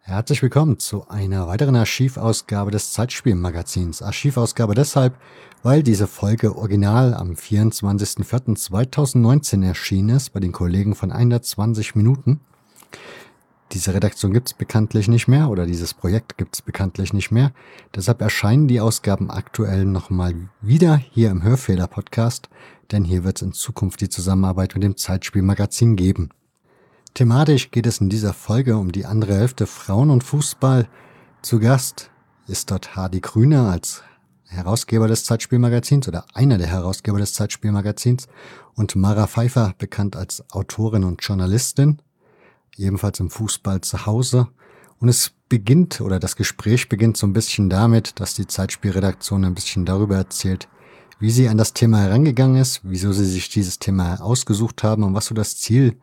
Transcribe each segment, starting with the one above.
Herzlich willkommen zu einer weiteren Archivausgabe des Zeitspielmagazins. Archivausgabe deshalb, weil diese Folge original am 24.04.2019 erschienen ist bei den Kollegen von 120 Minuten. Diese Redaktion gibt es bekanntlich nicht mehr oder dieses Projekt gibt es bekanntlich nicht mehr. Deshalb erscheinen die Ausgaben aktuell nochmal wieder hier im Hörfehler-Podcast, denn hier wird es in Zukunft die Zusammenarbeit mit dem Zeitspielmagazin geben. Thematisch geht es in dieser Folge um die andere Hälfte Frauen und Fußball. Zu Gast ist dort Hardy Grüner als Herausgeber des Zeitspielmagazins oder einer der Herausgeber des Zeitspielmagazins und Mara Pfeiffer, bekannt als Autorin und Journalistin, ebenfalls im Fußball zu Hause. Und es beginnt oder das Gespräch beginnt so ein bisschen damit, dass die Zeitspielredaktion ein bisschen darüber erzählt, wie sie an das Thema herangegangen ist, wieso sie sich dieses Thema ausgesucht haben und was so das Ziel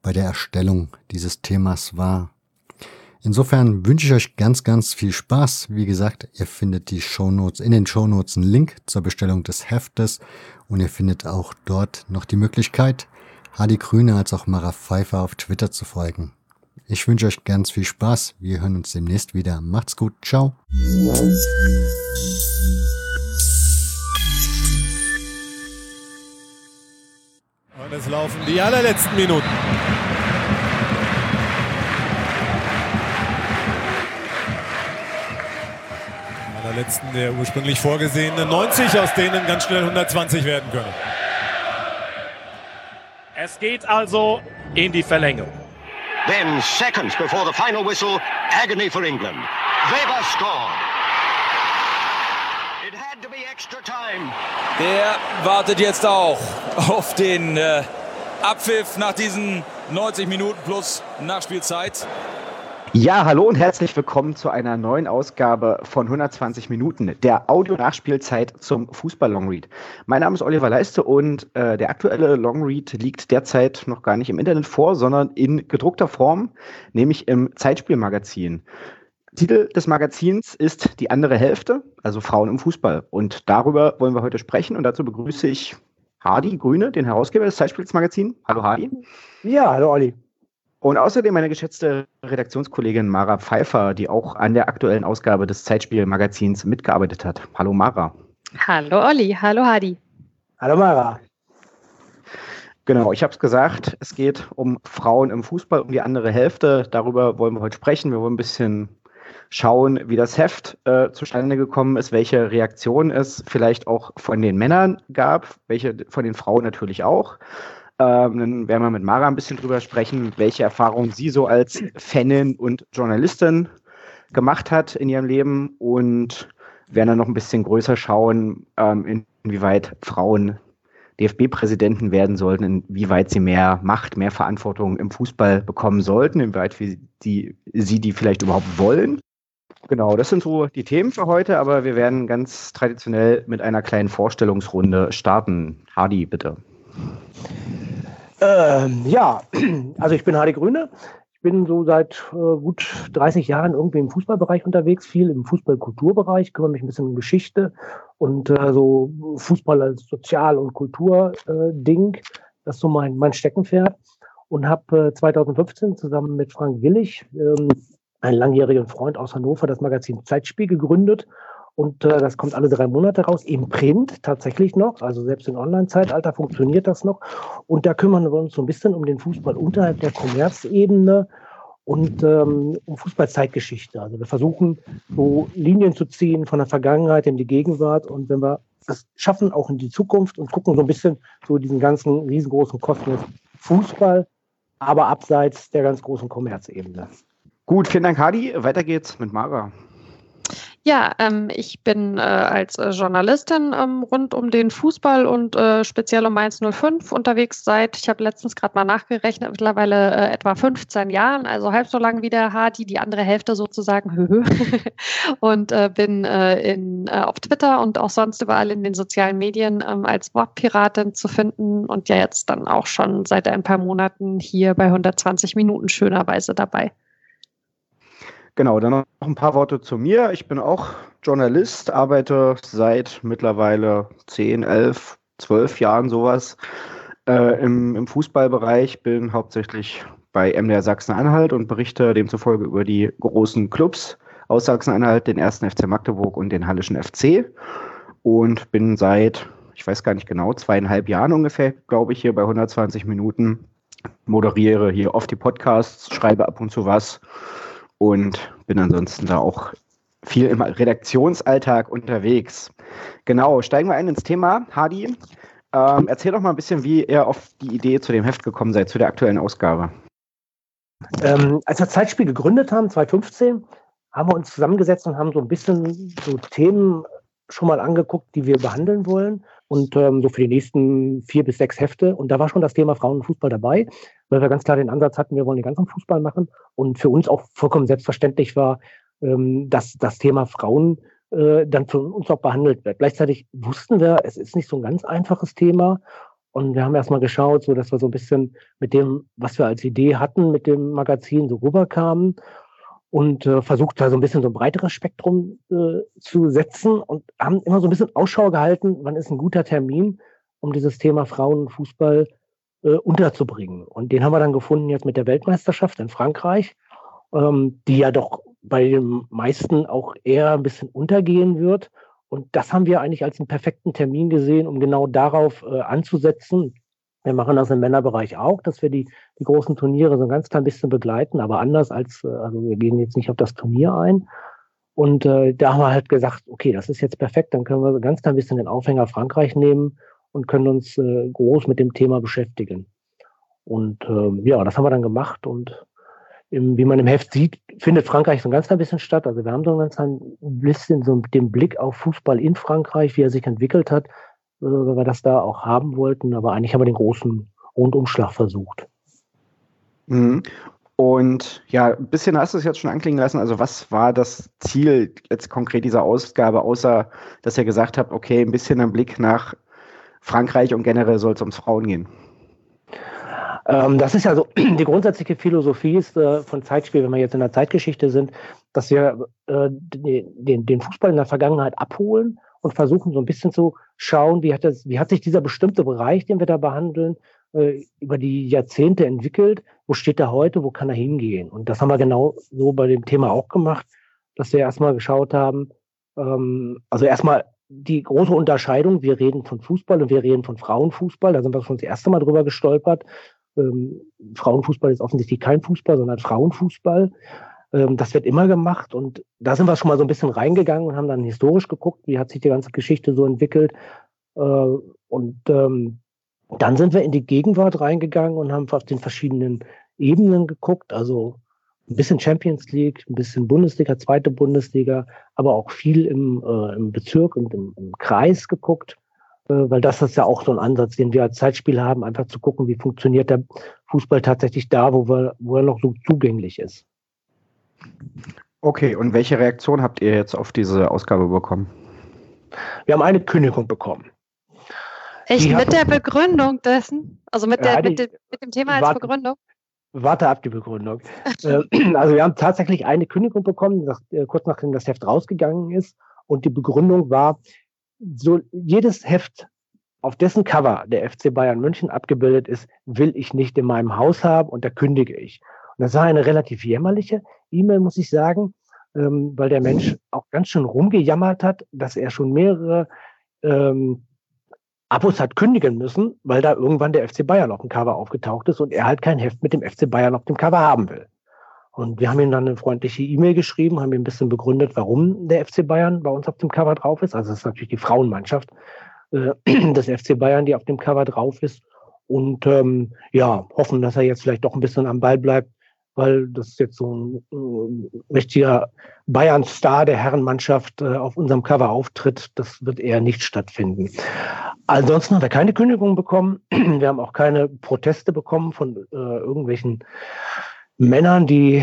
bei der Erstellung dieses Themas war. Insofern wünsche ich euch ganz, ganz viel Spaß. Wie gesagt, ihr findet die Shownotes in den Shownotes einen Link zur Bestellung des Heftes und ihr findet auch dort noch die Möglichkeit, Hadi Grüne als auch Mara Pfeiffer auf Twitter zu folgen. Ich wünsche euch ganz viel Spaß. Wir hören uns demnächst wieder. Macht's gut. Ciao. Und es laufen die allerletzten Minuten. allerletzten der ursprünglich vorgesehenen 90, aus denen ganz schnell 120 werden können. Es geht also in die Verlängerung. Then seconds before the final whistle, agony for England. Weber scored. Der wartet jetzt auch auf den äh, Abpfiff nach diesen 90 Minuten plus Nachspielzeit. Ja, hallo und herzlich willkommen zu einer neuen Ausgabe von 120 Minuten, der Audio-Nachspielzeit zum Fußball-Longread. Mein Name ist Oliver Leiste und äh, der aktuelle Longread liegt derzeit noch gar nicht im Internet vor, sondern in gedruckter Form, nämlich im Zeitspielmagazin. Titel des Magazins ist Die andere Hälfte, also Frauen im Fußball. Und darüber wollen wir heute sprechen und dazu begrüße ich Hardy Grüne, den Herausgeber des Zeitspielsmagazins. Hallo Hardy. Ja, hallo Olli. Und außerdem meine geschätzte Redaktionskollegin Mara Pfeiffer, die auch an der aktuellen Ausgabe des Zeitspielmagazins mitgearbeitet hat. Hallo Mara. Hallo Olli, hallo Hadi. Hallo Mara. Genau, ich habe es gesagt, es geht um Frauen im Fußball, um die andere Hälfte. Darüber wollen wir heute sprechen. Wir wollen ein bisschen schauen, wie das Heft äh, zustande gekommen ist, welche Reaktionen es vielleicht auch von den Männern gab, welche von den Frauen natürlich auch. Ähm, dann werden wir mit Mara ein bisschen drüber sprechen, welche Erfahrungen sie so als Fanin und Journalistin gemacht hat in ihrem Leben und werden dann noch ein bisschen größer schauen, ähm, inwieweit Frauen DFB-Präsidenten werden sollten, inwieweit sie mehr Macht, mehr Verantwortung im Fußball bekommen sollten, inwieweit sie die vielleicht überhaupt wollen. Genau, das sind so die Themen für heute, aber wir werden ganz traditionell mit einer kleinen Vorstellungsrunde starten. Hardy, bitte. Ähm, ja, also ich bin Hardy Grüne. Ich bin so seit äh, gut 30 Jahren irgendwie im Fußballbereich unterwegs, viel im Fußballkulturbereich, kümmere mich ein bisschen um Geschichte und äh, so Fußball als Sozial- und Kulturding. Äh, das ist so mein, mein Steckenpferd. Und habe äh, 2015 zusammen mit Frank Willig, ähm, einen langjährigen Freund aus Hannover, das Magazin Zeitspiel gegründet und äh, das kommt alle drei Monate raus, im Print tatsächlich noch. Also selbst im Online-Zeitalter funktioniert das noch. Und da kümmern wir uns so ein bisschen um den Fußball unterhalb der Kommerzebene und ähm, um Fußballzeitgeschichte. Also wir versuchen so Linien zu ziehen von der Vergangenheit in die Gegenwart. Und wenn wir das schaffen, auch in die Zukunft und gucken so ein bisschen so diesen ganzen riesengroßen Kosmos Fußball, aber abseits der ganz großen Kommerzebene. Gut, vielen Dank, Hadi. Weiter geht's mit Mara. Ja, ähm, ich bin äh, als äh, Journalistin ähm, rund um den Fußball und äh, speziell um Mainz 05 unterwegs seit, ich habe letztens gerade mal nachgerechnet, mittlerweile äh, etwa 15 Jahren, also halb so lang wie der Hardy, die andere Hälfte sozusagen. und äh, bin in, auf Twitter und auch sonst überall in den sozialen Medien ähm, als Wortpiratin zu finden und ja jetzt dann auch schon seit ein paar Monaten hier bei 120 Minuten schönerweise dabei. Genau, dann noch ein paar Worte zu mir. Ich bin auch Journalist, arbeite seit mittlerweile 10, 11, zwölf Jahren sowas äh, im, im Fußballbereich, bin hauptsächlich bei MDR Sachsen-Anhalt und berichte demzufolge über die großen Clubs aus Sachsen-Anhalt, den ersten FC Magdeburg und den Hallischen FC. Und bin seit, ich weiß gar nicht genau, zweieinhalb Jahren ungefähr, glaube ich, hier bei 120 Minuten. Moderiere hier oft die Podcasts, schreibe ab und zu was und bin ansonsten da auch viel im Redaktionsalltag unterwegs. Genau, steigen wir ein ins Thema. Hadi, ähm, erzähl doch mal ein bisschen, wie ihr auf die Idee zu dem Heft gekommen seid, zu der aktuellen Ausgabe. Ähm, als wir Zeitspiel gegründet haben, 2015, haben wir uns zusammengesetzt und haben so ein bisschen so Themen schon mal angeguckt, die wir behandeln wollen. Und ähm, so für die nächsten vier bis sechs Hefte. Und da war schon das Thema Frauenfußball dabei, weil wir ganz klar den Ansatz hatten, wir wollen den ganzen Fußball machen. Und für uns auch vollkommen selbstverständlich war, ähm, dass das Thema Frauen äh, dann von uns auch behandelt wird. Gleichzeitig wussten wir, es ist nicht so ein ganz einfaches Thema. Und wir haben erstmal geschaut, so dass wir so ein bisschen mit dem, was wir als Idee hatten, mit dem Magazin so rüberkamen und äh, versucht da so ein bisschen so ein breiteres Spektrum äh, zu setzen und haben immer so ein bisschen Ausschau gehalten, wann ist ein guter Termin, um dieses Thema Frauenfußball äh, unterzubringen. Und den haben wir dann gefunden jetzt mit der Weltmeisterschaft in Frankreich, ähm, die ja doch bei den meisten auch eher ein bisschen untergehen wird. Und das haben wir eigentlich als einen perfekten Termin gesehen, um genau darauf äh, anzusetzen. Wir machen das im Männerbereich auch, dass wir die, die großen Turniere so ein ganz klein bisschen begleiten, aber anders als, äh, also wir gehen jetzt nicht auf das Turnier ein. Und äh, da haben wir halt gesagt, okay, das ist jetzt perfekt, dann können wir ganz klein bisschen den Aufhänger Frankreich nehmen und können uns äh, groß mit dem Thema beschäftigen. Und äh, ja, das haben wir dann gemacht und im, wie man im Heft sieht, findet Frankreich so ein ganz klein bisschen statt. Also wir haben so ein ganz ein bisschen so den Blick auf Fußball in Frankreich, wie er sich entwickelt hat, weil wir das da auch haben wollten. Aber eigentlich haben wir den großen Rundumschlag versucht. Mhm. Und ja, ein bisschen hast du es jetzt schon anklingen lassen. Also was war das Ziel jetzt konkret dieser Ausgabe, außer dass ihr gesagt habt, okay, ein bisschen ein Blick nach Frankreich und generell soll es ums Frauen gehen? Ähm, das ist ja so, die grundsätzliche Philosophie ist äh, von Zeitspiel, wenn wir jetzt in der Zeitgeschichte sind, dass wir äh, den, den Fußball in der Vergangenheit abholen und versuchen so ein bisschen zu schauen, wie hat, das, wie hat sich dieser bestimmte Bereich, den wir da behandeln, äh, über die Jahrzehnte entwickelt. Wo steht er heute? Wo kann er hingehen? Und das haben wir genau so bei dem Thema auch gemacht, dass wir erstmal geschaut haben, ähm, also erstmal die große Unterscheidung, wir reden von Fußball und wir reden von Frauenfußball, da sind wir schon das erste Mal drüber gestolpert, ähm, Frauenfußball ist offensichtlich kein Fußball, sondern Frauenfußball. Ähm, das wird immer gemacht und da sind wir schon mal so ein bisschen reingegangen und haben dann historisch geguckt, wie hat sich die ganze Geschichte so entwickelt. Äh, und ähm, dann sind wir in die Gegenwart reingegangen und haben auf den verschiedenen Ebenen geguckt, also ein bisschen Champions League, ein bisschen Bundesliga, zweite Bundesliga, aber auch viel im, äh, im Bezirk und im, im Kreis geguckt äh, weil das ist ja auch so ein Ansatz, den wir als Zeitspiel haben, einfach zu gucken, wie funktioniert der Fußball tatsächlich da, wo, wir, wo er noch so zugänglich ist. Okay, und welche Reaktion habt ihr jetzt auf diese Ausgabe bekommen? Wir haben eine Kündigung bekommen. Echt die mit der Begründung dessen? Also mit, der, ja, mit, de, mit, dem Thema als warte, Begründung? Warte ab die Begründung. Äh, also wir haben tatsächlich eine Kündigung bekommen, nach, äh, kurz nachdem das Heft rausgegangen ist. Und die Begründung war, so jedes Heft, auf dessen Cover der FC Bayern München abgebildet ist, will ich nicht in meinem Haus haben und da kündige ich. Das war eine relativ jämmerliche E-Mail, muss ich sagen, ähm, weil der Mensch auch ganz schön rumgejammert hat, dass er schon mehrere ähm, Abos hat kündigen müssen, weil da irgendwann der FC Bayern auf dem Cover aufgetaucht ist und er halt kein Heft mit dem FC Bayern auf dem Cover haben will. Und wir haben ihm dann eine freundliche E-Mail geschrieben, haben ihm ein bisschen begründet, warum der FC Bayern bei uns auf dem Cover drauf ist. Also es ist natürlich die Frauenmannschaft äh, des FC Bayern, die auf dem Cover drauf ist. Und ähm, ja, hoffen, dass er jetzt vielleicht doch ein bisschen am Ball bleibt, weil das jetzt so ein äh, richtiger Bayern-Star der Herrenmannschaft äh, auf unserem Cover auftritt. Das wird eher nicht stattfinden. Ansonsten haben wir keine Kündigung bekommen. Wir haben auch keine Proteste bekommen von äh, irgendwelchen Männern, die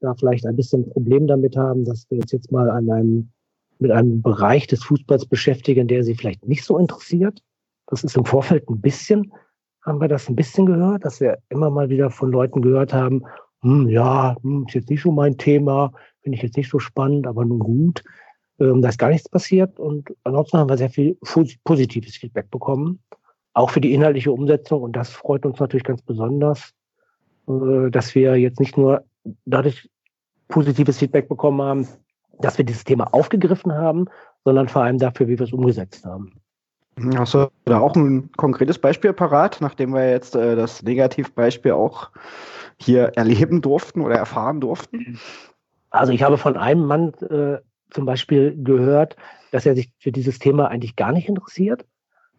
da vielleicht ein bisschen ein Problem damit haben, dass wir uns jetzt mal an einem, mit einem Bereich des Fußballs beschäftigen, der sie vielleicht nicht so interessiert. Das ist im Vorfeld ein bisschen, haben wir das ein bisschen gehört, dass wir immer mal wieder von Leuten gehört haben, hm, ja, hm, ist jetzt nicht so mein Thema, finde ich jetzt nicht so spannend, aber nun gut. Ähm, da ist gar nichts passiert und ansonsten haben wir sehr viel positives Feedback bekommen, auch für die inhaltliche Umsetzung und das freut uns natürlich ganz besonders, äh, dass wir jetzt nicht nur dadurch positives Feedback bekommen haben, dass wir dieses Thema aufgegriffen haben, sondern vor allem dafür, wie wir es umgesetzt haben. Hast du da auch ein konkretes Beispiel parat, nachdem wir jetzt äh, das Negativbeispiel auch hier erleben durften oder erfahren durften? Also ich habe von einem Mann äh, zum Beispiel gehört, dass er sich für dieses Thema eigentlich gar nicht interessiert.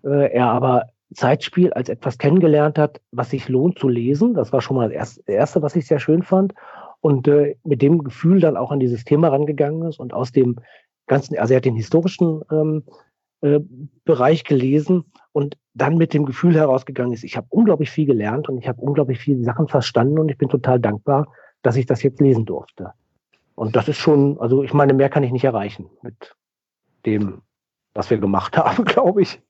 Äh, er aber Zeitspiel als etwas kennengelernt hat, was sich lohnt zu lesen. Das war schon mal das Erste, was ich sehr schön fand. Und äh, mit dem Gefühl dann auch an dieses Thema rangegangen ist und aus dem ganzen, also er hat den historischen ähm, äh, Bereich gelesen und dann mit dem Gefühl herausgegangen ist, ich habe unglaublich viel gelernt und ich habe unglaublich viele Sachen verstanden und ich bin total dankbar, dass ich das jetzt lesen durfte. Und das ist schon, also ich meine, mehr kann ich nicht erreichen mit dem, was wir gemacht haben, glaube ich.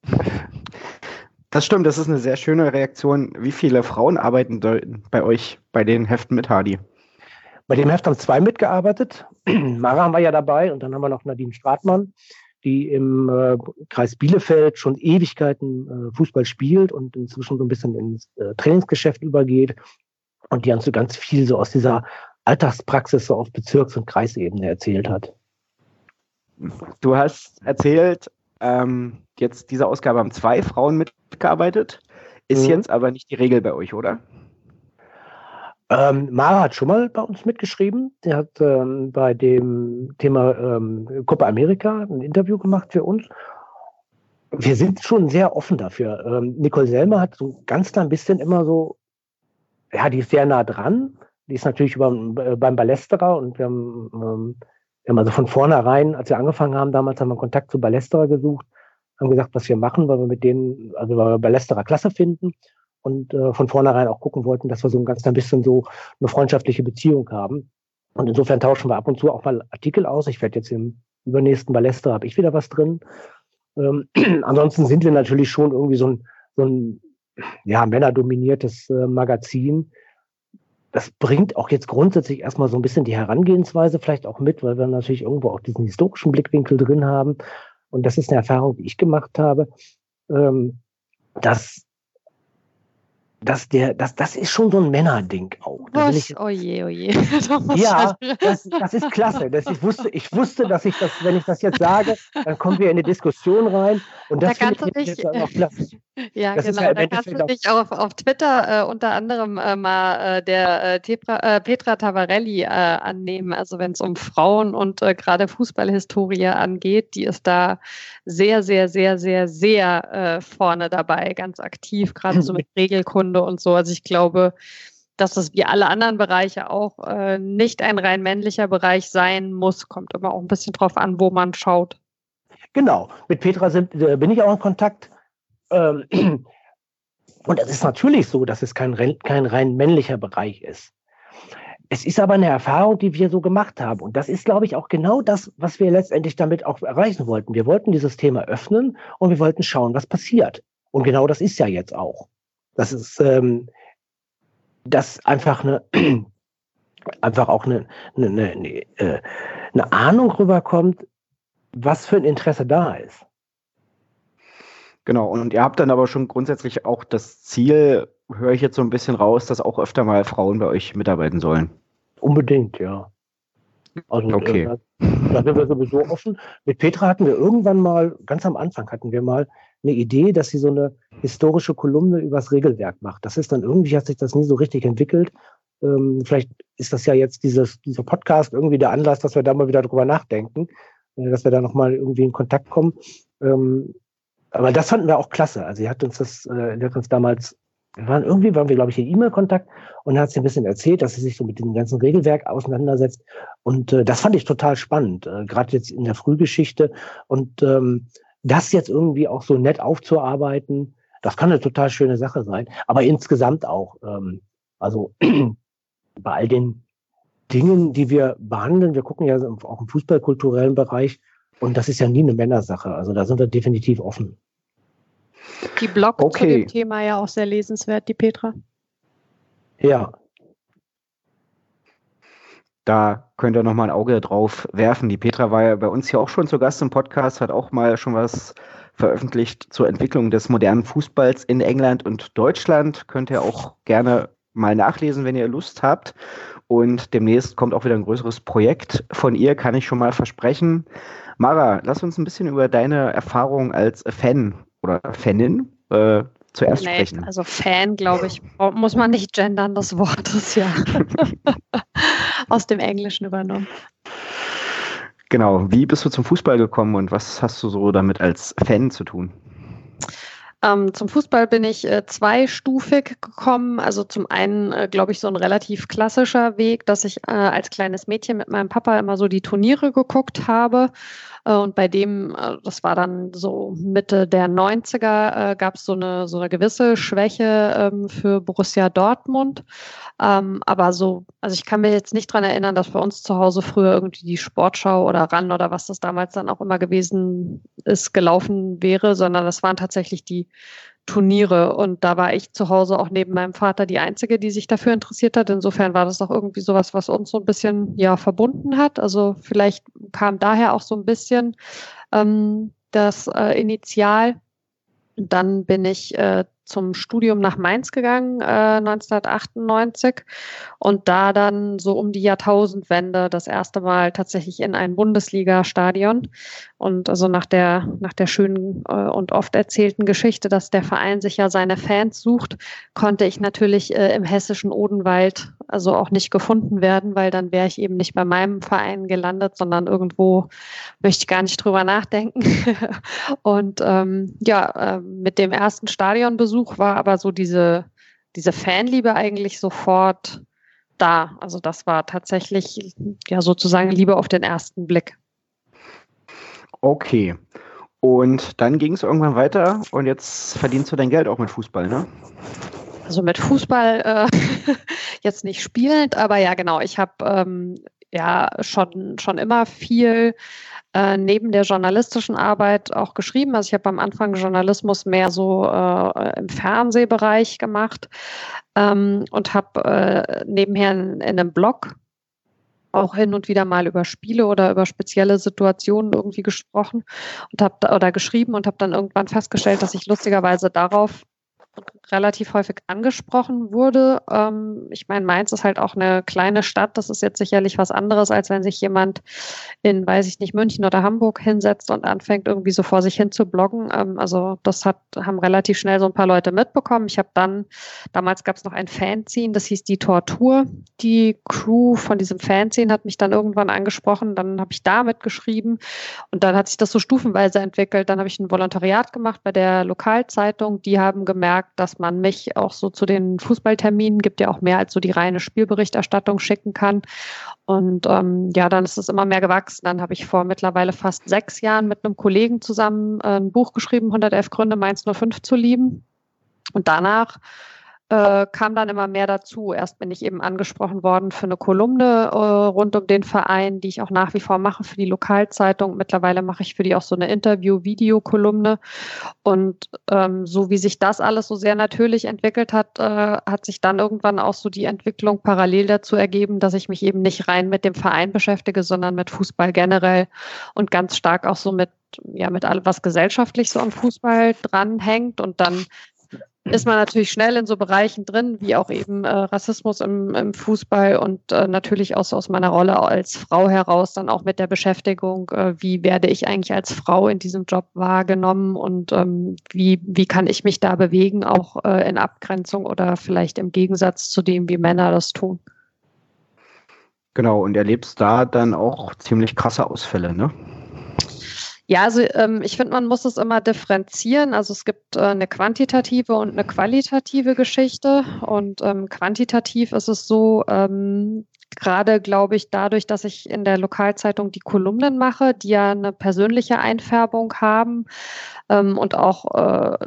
Das stimmt, das ist eine sehr schöne Reaktion. Wie viele Frauen arbeiten bei euch bei den Heften mit Hardy? Bei dem Heft haben zwei mitgearbeitet. Mara haben wir ja dabei und dann haben wir noch Nadine Stratmann die im äh, Kreis Bielefeld schon Ewigkeiten äh, Fußball spielt und inzwischen so ein bisschen ins äh, Trainingsgeschäft übergeht und die uns so ganz viel so aus dieser Alltagspraxis so auf Bezirks- und Kreisebene erzählt hat. Du hast erzählt, ähm, jetzt diese Ausgabe haben zwei Frauen mitgearbeitet, ist mhm. jetzt aber nicht die Regel bei euch, oder? Ähm, Mara hat schon mal bei uns mitgeschrieben. Sie hat ähm, bei dem Thema ähm, Copa America ein Interview gemacht für uns. Wir sind schon sehr offen dafür. Ähm, Nicole Selmer hat so ganz klein bisschen immer so, ja, die ist sehr nah dran. Die ist natürlich über, äh, beim Ballesterer und wir haben, ähm, wir haben also von vornherein, als wir angefangen haben, damals haben wir Kontakt zu Ballesterer gesucht, haben gesagt, was wir machen, weil wir mit denen, also weil wir Ballesterer klasse finden und äh, von vornherein auch gucken wollten, dass wir so ein ganz ein bisschen so eine freundschaftliche Beziehung haben. Und insofern tauschen wir ab und zu auch mal Artikel aus. Ich werde jetzt im übernächsten Ballester habe ich wieder was drin. Ähm, ansonsten sind wir natürlich schon irgendwie so ein, so ein ja, männerdominiertes äh, Magazin. Das bringt auch jetzt grundsätzlich erstmal so ein bisschen die Herangehensweise vielleicht auch mit, weil wir natürlich irgendwo auch diesen historischen Blickwinkel drin haben. Und das ist eine Erfahrung, die ich gemacht habe, ähm, dass dass der, das, das ist schon so ein Männerding auch. Was? Ich, oje, oje. ja, das, das ist klasse. Das, ich, wusste, ich wusste, dass ich das, wenn ich das jetzt sage, dann kommen wir in eine Diskussion rein. Und das da finde ich jetzt auch klasse. Ja, das genau. Ja da kannst du dich auf, auf Twitter äh, unter anderem äh, mal äh, der äh, Tepra, äh, Petra Tavarelli äh, annehmen. Also wenn es um Frauen und gerade Fußballhistorie angeht, die ist da sehr, sehr, sehr, sehr, sehr vorne dabei, ganz aktiv, gerade so mit Regelkunde und so. Also ich glaube, dass das wie alle anderen Bereiche auch nicht ein rein männlicher Bereich sein muss. Kommt immer auch ein bisschen drauf an, wo man schaut. Genau. Mit Petra sind, bin ich auch in Kontakt ähm, und es ist natürlich so, dass es kein, kein rein männlicher Bereich ist. Es ist aber eine Erfahrung, die wir so gemacht haben. Und das ist, glaube ich, auch genau das, was wir letztendlich damit auch erreichen wollten. Wir wollten dieses Thema öffnen und wir wollten schauen, was passiert. Und genau das ist ja jetzt auch. Das ist, ähm, dass einfach eine, einfach auch eine, eine, eine, äh, eine Ahnung rüberkommt, was für ein Interesse da ist. Genau, und ihr habt dann aber schon grundsätzlich auch das Ziel, höre ich jetzt so ein bisschen raus, dass auch öfter mal Frauen bei euch mitarbeiten sollen. Unbedingt, ja. Also okay. Äh, da sind wir sowieso offen. Mit Petra hatten wir irgendwann mal, ganz am Anfang hatten wir mal eine Idee, dass sie so eine historische Kolumne übers Regelwerk macht. Das ist dann irgendwie, hat sich das nie so richtig entwickelt. Ähm, vielleicht ist das ja jetzt dieses, dieser Podcast irgendwie der Anlass, dass wir da mal wieder drüber nachdenken, äh, dass wir da nochmal irgendwie in Kontakt kommen. Ähm, aber das fanden wir auch klasse. Also sie hat uns das, äh, hat uns damals, wir waren irgendwie, waren wir, glaube ich, in E-Mail-Kontakt und hat sie ein bisschen erzählt, dass sie sich so mit dem ganzen Regelwerk auseinandersetzt. Und äh, das fand ich total spannend, äh, gerade jetzt in der Frühgeschichte. Und ähm, das jetzt irgendwie auch so nett aufzuarbeiten, das kann eine total schöne Sache sein. Aber insgesamt auch, ähm, also bei all den Dingen, die wir behandeln, wir gucken ja auch im fußballkulturellen Bereich, und das ist ja nie eine Männersache. Also da sind wir definitiv offen. Die Blog okay. zu dem Thema ja auch sehr lesenswert, die Petra. Ja. Da könnt ihr nochmal ein Auge drauf werfen. Die Petra war ja bei uns hier auch schon zu Gast im Podcast, hat auch mal schon was veröffentlicht zur Entwicklung des modernen Fußballs in England und Deutschland. Könnt ihr auch gerne mal nachlesen, wenn ihr Lust habt. Und demnächst kommt auch wieder ein größeres Projekt von ihr, kann ich schon mal versprechen. Mara, lass uns ein bisschen über deine Erfahrung als Fan oder Fanin äh, zuerst nee, sprechen. Also Fan, glaube ich, muss man nicht gendern, das Wort ist ja aus dem Englischen übernommen. Genau, wie bist du zum Fußball gekommen und was hast du so damit als Fan zu tun? Ähm, zum Fußball bin ich äh, zweistufig gekommen. Also zum einen, äh, glaube ich, so ein relativ klassischer Weg, dass ich äh, als kleines Mädchen mit meinem Papa immer so die Turniere geguckt habe. Äh, und bei dem, äh, das war dann so Mitte der 90er, äh, gab es so eine, so eine gewisse Schwäche ähm, für Borussia Dortmund. Ähm, aber so, also ich kann mir jetzt nicht dran erinnern, dass bei uns zu Hause früher irgendwie die Sportschau oder RAN oder was das damals dann auch immer gewesen ist, gelaufen wäre, sondern das waren tatsächlich die Turniere. Und da war ich zu Hause auch neben meinem Vater die Einzige, die sich dafür interessiert hat. Insofern war das auch irgendwie sowas, was uns so ein bisschen ja verbunden hat. Also vielleicht kam daher auch so ein bisschen ähm, das äh, Initial. Dann bin ich äh, zum Studium nach Mainz gegangen, äh, 1998 und da dann so um die Jahrtausendwende das erste Mal tatsächlich in ein Bundesliga-Stadion. Und also nach der, nach der schönen äh, und oft erzählten Geschichte, dass der Verein sich ja seine Fans sucht, konnte ich natürlich äh, im hessischen Odenwald also auch nicht gefunden werden, weil dann wäre ich eben nicht bei meinem Verein gelandet, sondern irgendwo möchte ich gar nicht drüber nachdenken. und ähm, ja, äh, mit dem ersten Stadionbesuch war aber so diese, diese Fanliebe eigentlich sofort da. Also das war tatsächlich ja sozusagen Liebe auf den ersten Blick. Okay. Und dann ging es irgendwann weiter und jetzt verdienst du dein Geld auch mit Fußball, ne? Also mit Fußball äh, jetzt nicht spielend, aber ja, genau. Ich habe ähm, ja schon, schon immer viel äh, neben der journalistischen Arbeit auch geschrieben. Also ich habe am Anfang Journalismus mehr so äh, im Fernsehbereich gemacht ähm, und habe äh, nebenher in, in einem Blog auch hin und wieder mal über Spiele oder über spezielle Situationen irgendwie gesprochen und habe oder geschrieben und habe dann irgendwann festgestellt, dass ich lustigerweise darauf relativ häufig angesprochen wurde. Ähm, ich meine, Mainz ist halt auch eine kleine Stadt. Das ist jetzt sicherlich was anderes, als wenn sich jemand in, weiß ich nicht, München oder Hamburg hinsetzt und anfängt, irgendwie so vor sich hin zu bloggen. Ähm, also das hat, haben relativ schnell so ein paar Leute mitbekommen. Ich habe dann, damals gab es noch ein Fanzine, das hieß die Tortur. Die Crew von diesem Fanzine hat mich dann irgendwann angesprochen. Dann habe ich da mitgeschrieben und dann hat sich das so stufenweise entwickelt. Dann habe ich ein Volontariat gemacht bei der Lokalzeitung. Die haben gemerkt, dass man mich auch so zu den Fußballterminen gibt ja auch mehr als so die reine Spielberichterstattung schicken kann. Und ähm, ja, dann ist es immer mehr gewachsen. Dann habe ich vor mittlerweile fast sechs Jahren mit einem Kollegen zusammen äh, ein Buch geschrieben, 111 Gründe, Mainz 05 zu lieben. Und danach äh, kam dann immer mehr dazu. Erst bin ich eben angesprochen worden für eine Kolumne äh, rund um den Verein, die ich auch nach wie vor mache für die Lokalzeitung. Mittlerweile mache ich für die auch so eine Interview-Video-Kolumne. Und ähm, so wie sich das alles so sehr natürlich entwickelt hat, äh, hat sich dann irgendwann auch so die Entwicklung parallel dazu ergeben, dass ich mich eben nicht rein mit dem Verein beschäftige, sondern mit Fußball generell und ganz stark auch so mit ja, mit allem, was gesellschaftlich so am Fußball dranhängt und dann ist man natürlich schnell in so Bereichen drin, wie auch eben äh, Rassismus im, im, Fußball und äh, natürlich aus, aus meiner Rolle als Frau heraus dann auch mit der Beschäftigung, äh, wie werde ich eigentlich als Frau in diesem Job wahrgenommen und ähm, wie, wie kann ich mich da bewegen, auch äh, in Abgrenzung oder vielleicht im Gegensatz zu dem, wie Männer das tun. Genau, und erlebst da dann auch ziemlich krasse Ausfälle, ne? Ja, also ähm, ich finde, man muss es immer differenzieren. Also es gibt äh, eine quantitative und eine qualitative Geschichte. Und ähm, quantitativ ist es so, ähm, gerade glaube ich, dadurch, dass ich in der Lokalzeitung die Kolumnen mache, die ja eine persönliche Einfärbung haben ähm, und auch äh,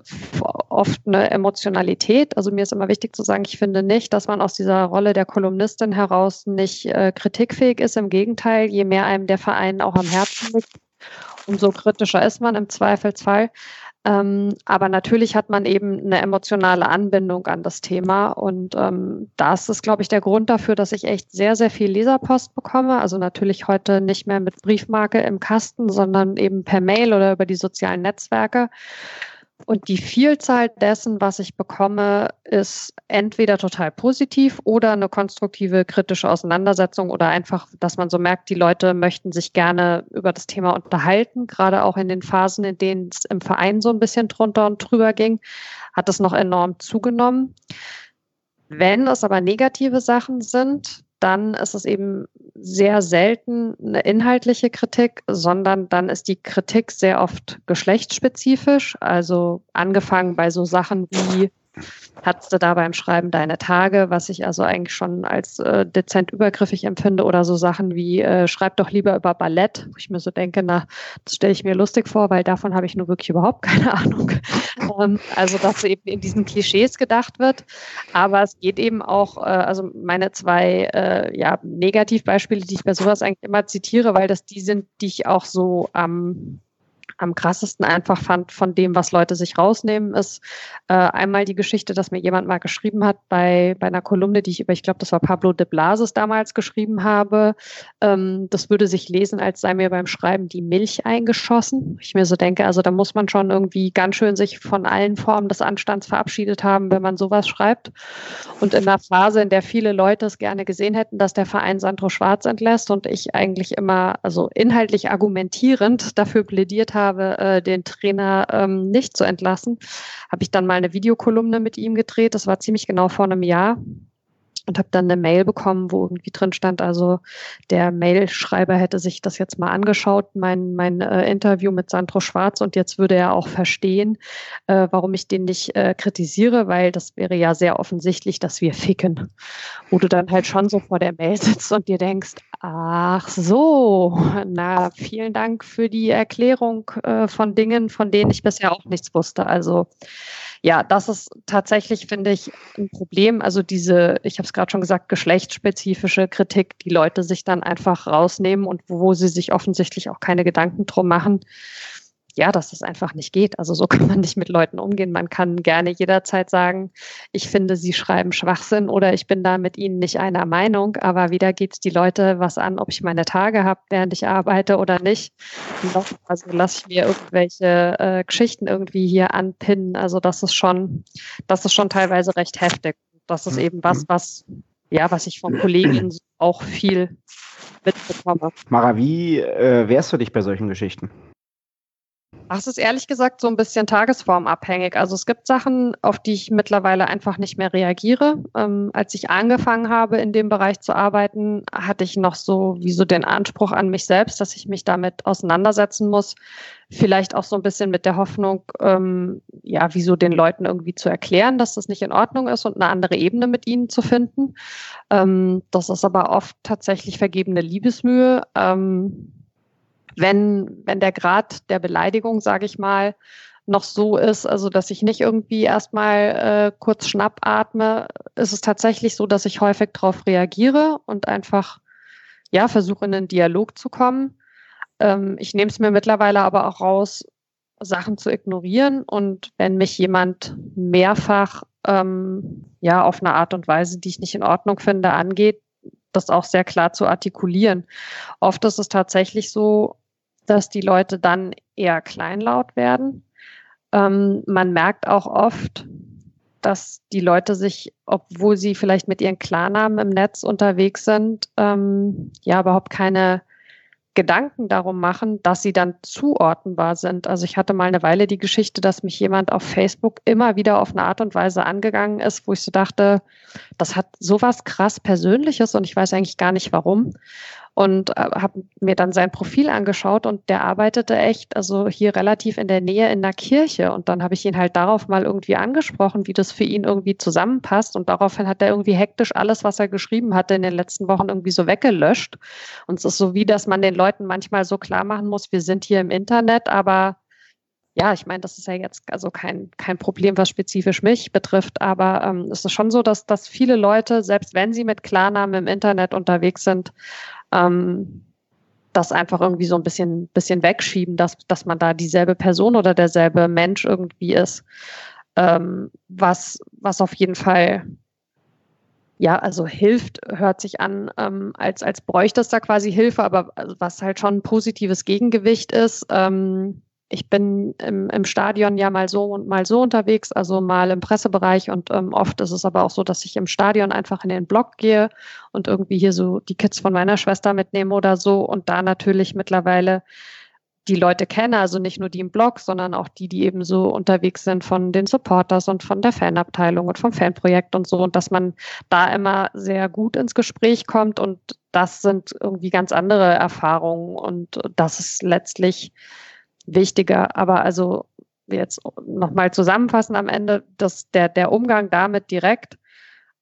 oft eine Emotionalität. Also mir ist immer wichtig zu sagen, ich finde nicht, dass man aus dieser Rolle der Kolumnistin heraus nicht äh, kritikfähig ist. Im Gegenteil, je mehr einem der Verein auch am Herzen liegt, umso kritischer ist man im Zweifelsfall. Ähm, aber natürlich hat man eben eine emotionale Anbindung an das Thema. Und ähm, das ist, glaube ich, der Grund dafür, dass ich echt sehr, sehr viel Leserpost bekomme. Also natürlich heute nicht mehr mit Briefmarke im Kasten, sondern eben per Mail oder über die sozialen Netzwerke. Und die Vielzahl dessen, was ich bekomme, ist entweder total positiv oder eine konstruktive kritische Auseinandersetzung oder einfach, dass man so merkt, die Leute möchten sich gerne über das Thema unterhalten, gerade auch in den Phasen, in denen es im Verein so ein bisschen drunter und drüber ging, hat es noch enorm zugenommen. Wenn es aber negative Sachen sind, dann ist es eben sehr selten eine inhaltliche Kritik, sondern dann ist die Kritik sehr oft geschlechtsspezifisch. Also angefangen bei so Sachen wie hattest du da beim Schreiben deine Tage, was ich also eigentlich schon als äh, dezent übergriffig empfinde oder so Sachen wie äh, schreib doch lieber über Ballett, wo ich mir so denke, na, das stelle ich mir lustig vor, weil davon habe ich nur wirklich überhaupt keine Ahnung. ähm, also, dass eben in diesen Klischees gedacht wird. Aber es geht eben auch, äh, also meine zwei äh, ja, Negativbeispiele, die ich bei sowas eigentlich immer zitiere, weil das die sind, die ich auch so am ähm, am krassesten einfach fand von dem, was Leute sich rausnehmen, ist äh, einmal die Geschichte, dass mir jemand mal geschrieben hat bei, bei einer Kolumne, die ich über, ich glaube, das war Pablo de Blasis damals geschrieben habe. Ähm, das würde sich lesen, als sei mir beim Schreiben die Milch eingeschossen. Ich mir so denke, also da muss man schon irgendwie ganz schön sich von allen Formen des Anstands verabschiedet haben, wenn man sowas schreibt. Und in einer Phase, in der viele Leute es gerne gesehen hätten, dass der Verein Sandro Schwarz entlässt und ich eigentlich immer, also inhaltlich argumentierend dafür plädiert habe, habe, äh, den Trainer ähm, nicht zu entlassen, habe ich dann mal eine Videokolumne mit ihm gedreht. Das war ziemlich genau vor einem Jahr und habe dann eine Mail bekommen, wo irgendwie drin stand, also der Mailschreiber hätte sich das jetzt mal angeschaut, mein, mein äh, Interview mit Sandro Schwarz und jetzt würde er auch verstehen, äh, warum ich den nicht äh, kritisiere, weil das wäre ja sehr offensichtlich, dass wir ficken. Wo du dann halt schon so vor der Mail sitzt und dir denkst, ach so, na, vielen Dank für die Erklärung äh, von Dingen, von denen ich bisher auch nichts wusste. Also ja, das ist tatsächlich, finde ich, ein Problem. Also diese, ich habe es gerade schon gesagt, geschlechtsspezifische Kritik, die Leute sich dann einfach rausnehmen und wo sie sich offensichtlich auch keine Gedanken drum machen ja, dass es einfach nicht geht. Also so kann man nicht mit Leuten umgehen. Man kann gerne jederzeit sagen, ich finde, sie schreiben Schwachsinn oder ich bin da mit ihnen nicht einer Meinung, aber wieder geht es die Leute was an, ob ich meine Tage habe, während ich arbeite oder nicht. Also lasse ich mir irgendwelche äh, Geschichten irgendwie hier anpinnen. Also das ist schon, das ist schon teilweise recht heftig. Das ist eben was, was, ja, was ich von Kolleginnen auch viel mitbekomme. Mara, wie äh, wehrst du dich bei solchen Geschichten? Ach, es ist ehrlich gesagt so ein bisschen tagesformabhängig. Also es gibt Sachen, auf die ich mittlerweile einfach nicht mehr reagiere. Ähm, als ich angefangen habe, in dem Bereich zu arbeiten, hatte ich noch so wie so den Anspruch an mich selbst, dass ich mich damit auseinandersetzen muss. Vielleicht auch so ein bisschen mit der Hoffnung, ähm, ja, wieso den Leuten irgendwie zu erklären, dass das nicht in Ordnung ist und eine andere Ebene mit ihnen zu finden. Ähm, das ist aber oft tatsächlich vergebene Liebesmühe. Ähm, wenn, wenn der Grad der Beleidigung, sage ich mal, noch so ist, also dass ich nicht irgendwie erstmal äh, kurz schnappatme, ist es tatsächlich so, dass ich häufig darauf reagiere und einfach ja versuche in einen Dialog zu kommen. Ähm, ich nehme es mir mittlerweile aber auch raus, Sachen zu ignorieren und wenn mich jemand mehrfach ähm, ja auf eine Art und Weise, die ich nicht in Ordnung finde, angeht, das auch sehr klar zu artikulieren. Oft ist es tatsächlich so, dass die Leute dann eher kleinlaut werden. Ähm, man merkt auch oft, dass die Leute sich, obwohl sie vielleicht mit ihren Klarnamen im Netz unterwegs sind, ähm, ja überhaupt keine Gedanken darum machen, dass sie dann zuordnenbar sind. Also ich hatte mal eine Weile die Geschichte, dass mich jemand auf Facebook immer wieder auf eine Art und Weise angegangen ist, wo ich so dachte, das hat sowas krass Persönliches und ich weiß eigentlich gar nicht warum und äh, habe mir dann sein Profil angeschaut und der arbeitete echt, also hier relativ in der Nähe in der Kirche. Und dann habe ich ihn halt darauf mal irgendwie angesprochen, wie das für ihn irgendwie zusammenpasst. Und daraufhin hat er irgendwie hektisch alles, was er geschrieben hatte, in den letzten Wochen irgendwie so weggelöscht. Und es ist so wie, dass man den Leuten manchmal so klar machen muss, wir sind hier im Internet, aber ja, ich meine, das ist ja jetzt also kein, kein Problem, was spezifisch mich betrifft, aber ähm, es ist schon so, dass, dass viele Leute, selbst wenn sie mit Klarnamen im Internet unterwegs sind, ähm, das einfach irgendwie so ein bisschen, bisschen wegschieben, dass, dass man da dieselbe Person oder derselbe Mensch irgendwie ist. Ähm, was, was auf jeden Fall ja, also hilft, hört sich an, ähm, als, als bräuchte es da quasi Hilfe, aber also was halt schon ein positives Gegengewicht ist. Ähm, ich bin im, im Stadion ja mal so und mal so unterwegs, also mal im Pressebereich und ähm, oft ist es aber auch so, dass ich im Stadion einfach in den Blog gehe und irgendwie hier so die Kids von meiner Schwester mitnehme oder so und da natürlich mittlerweile die Leute kenne, also nicht nur die im Blog, sondern auch die, die eben so unterwegs sind von den Supporters und von der Fanabteilung und vom Fanprojekt und so und dass man da immer sehr gut ins Gespräch kommt und das sind irgendwie ganz andere Erfahrungen und das ist letztlich wichtiger. Aber also jetzt nochmal zusammenfassen am Ende, dass der, der Umgang damit direkt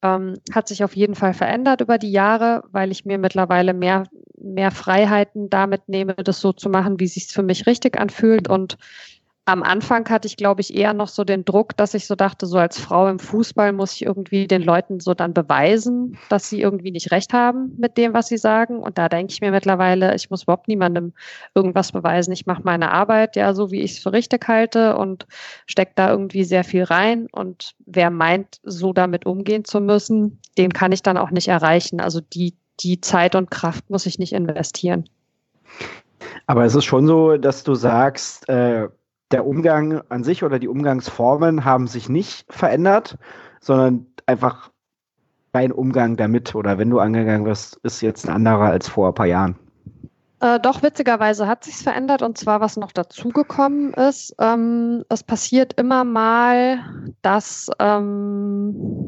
ähm, hat sich auf jeden Fall verändert über die Jahre, weil ich mir mittlerweile mehr, mehr Freiheiten damit nehme, das so zu machen, wie es sich für mich richtig anfühlt und am Anfang hatte ich, glaube ich, eher noch so den Druck, dass ich so dachte, so als Frau im Fußball muss ich irgendwie den Leuten so dann beweisen, dass sie irgendwie nicht recht haben mit dem, was sie sagen. Und da denke ich mir mittlerweile, ich muss überhaupt niemandem irgendwas beweisen. Ich mache meine Arbeit ja so, wie ich es für richtig halte und stecke da irgendwie sehr viel rein. Und wer meint, so damit umgehen zu müssen, den kann ich dann auch nicht erreichen. Also die, die Zeit und Kraft muss ich nicht investieren. Aber es ist schon so, dass du sagst, äh, der Umgang an sich oder die Umgangsformen haben sich nicht verändert, sondern einfach dein Umgang damit oder wenn du angegangen wirst, ist jetzt ein anderer als vor ein paar Jahren. Äh, doch, witzigerweise hat sich verändert und zwar, was noch dazugekommen ist. Ähm, es passiert immer mal, dass ähm,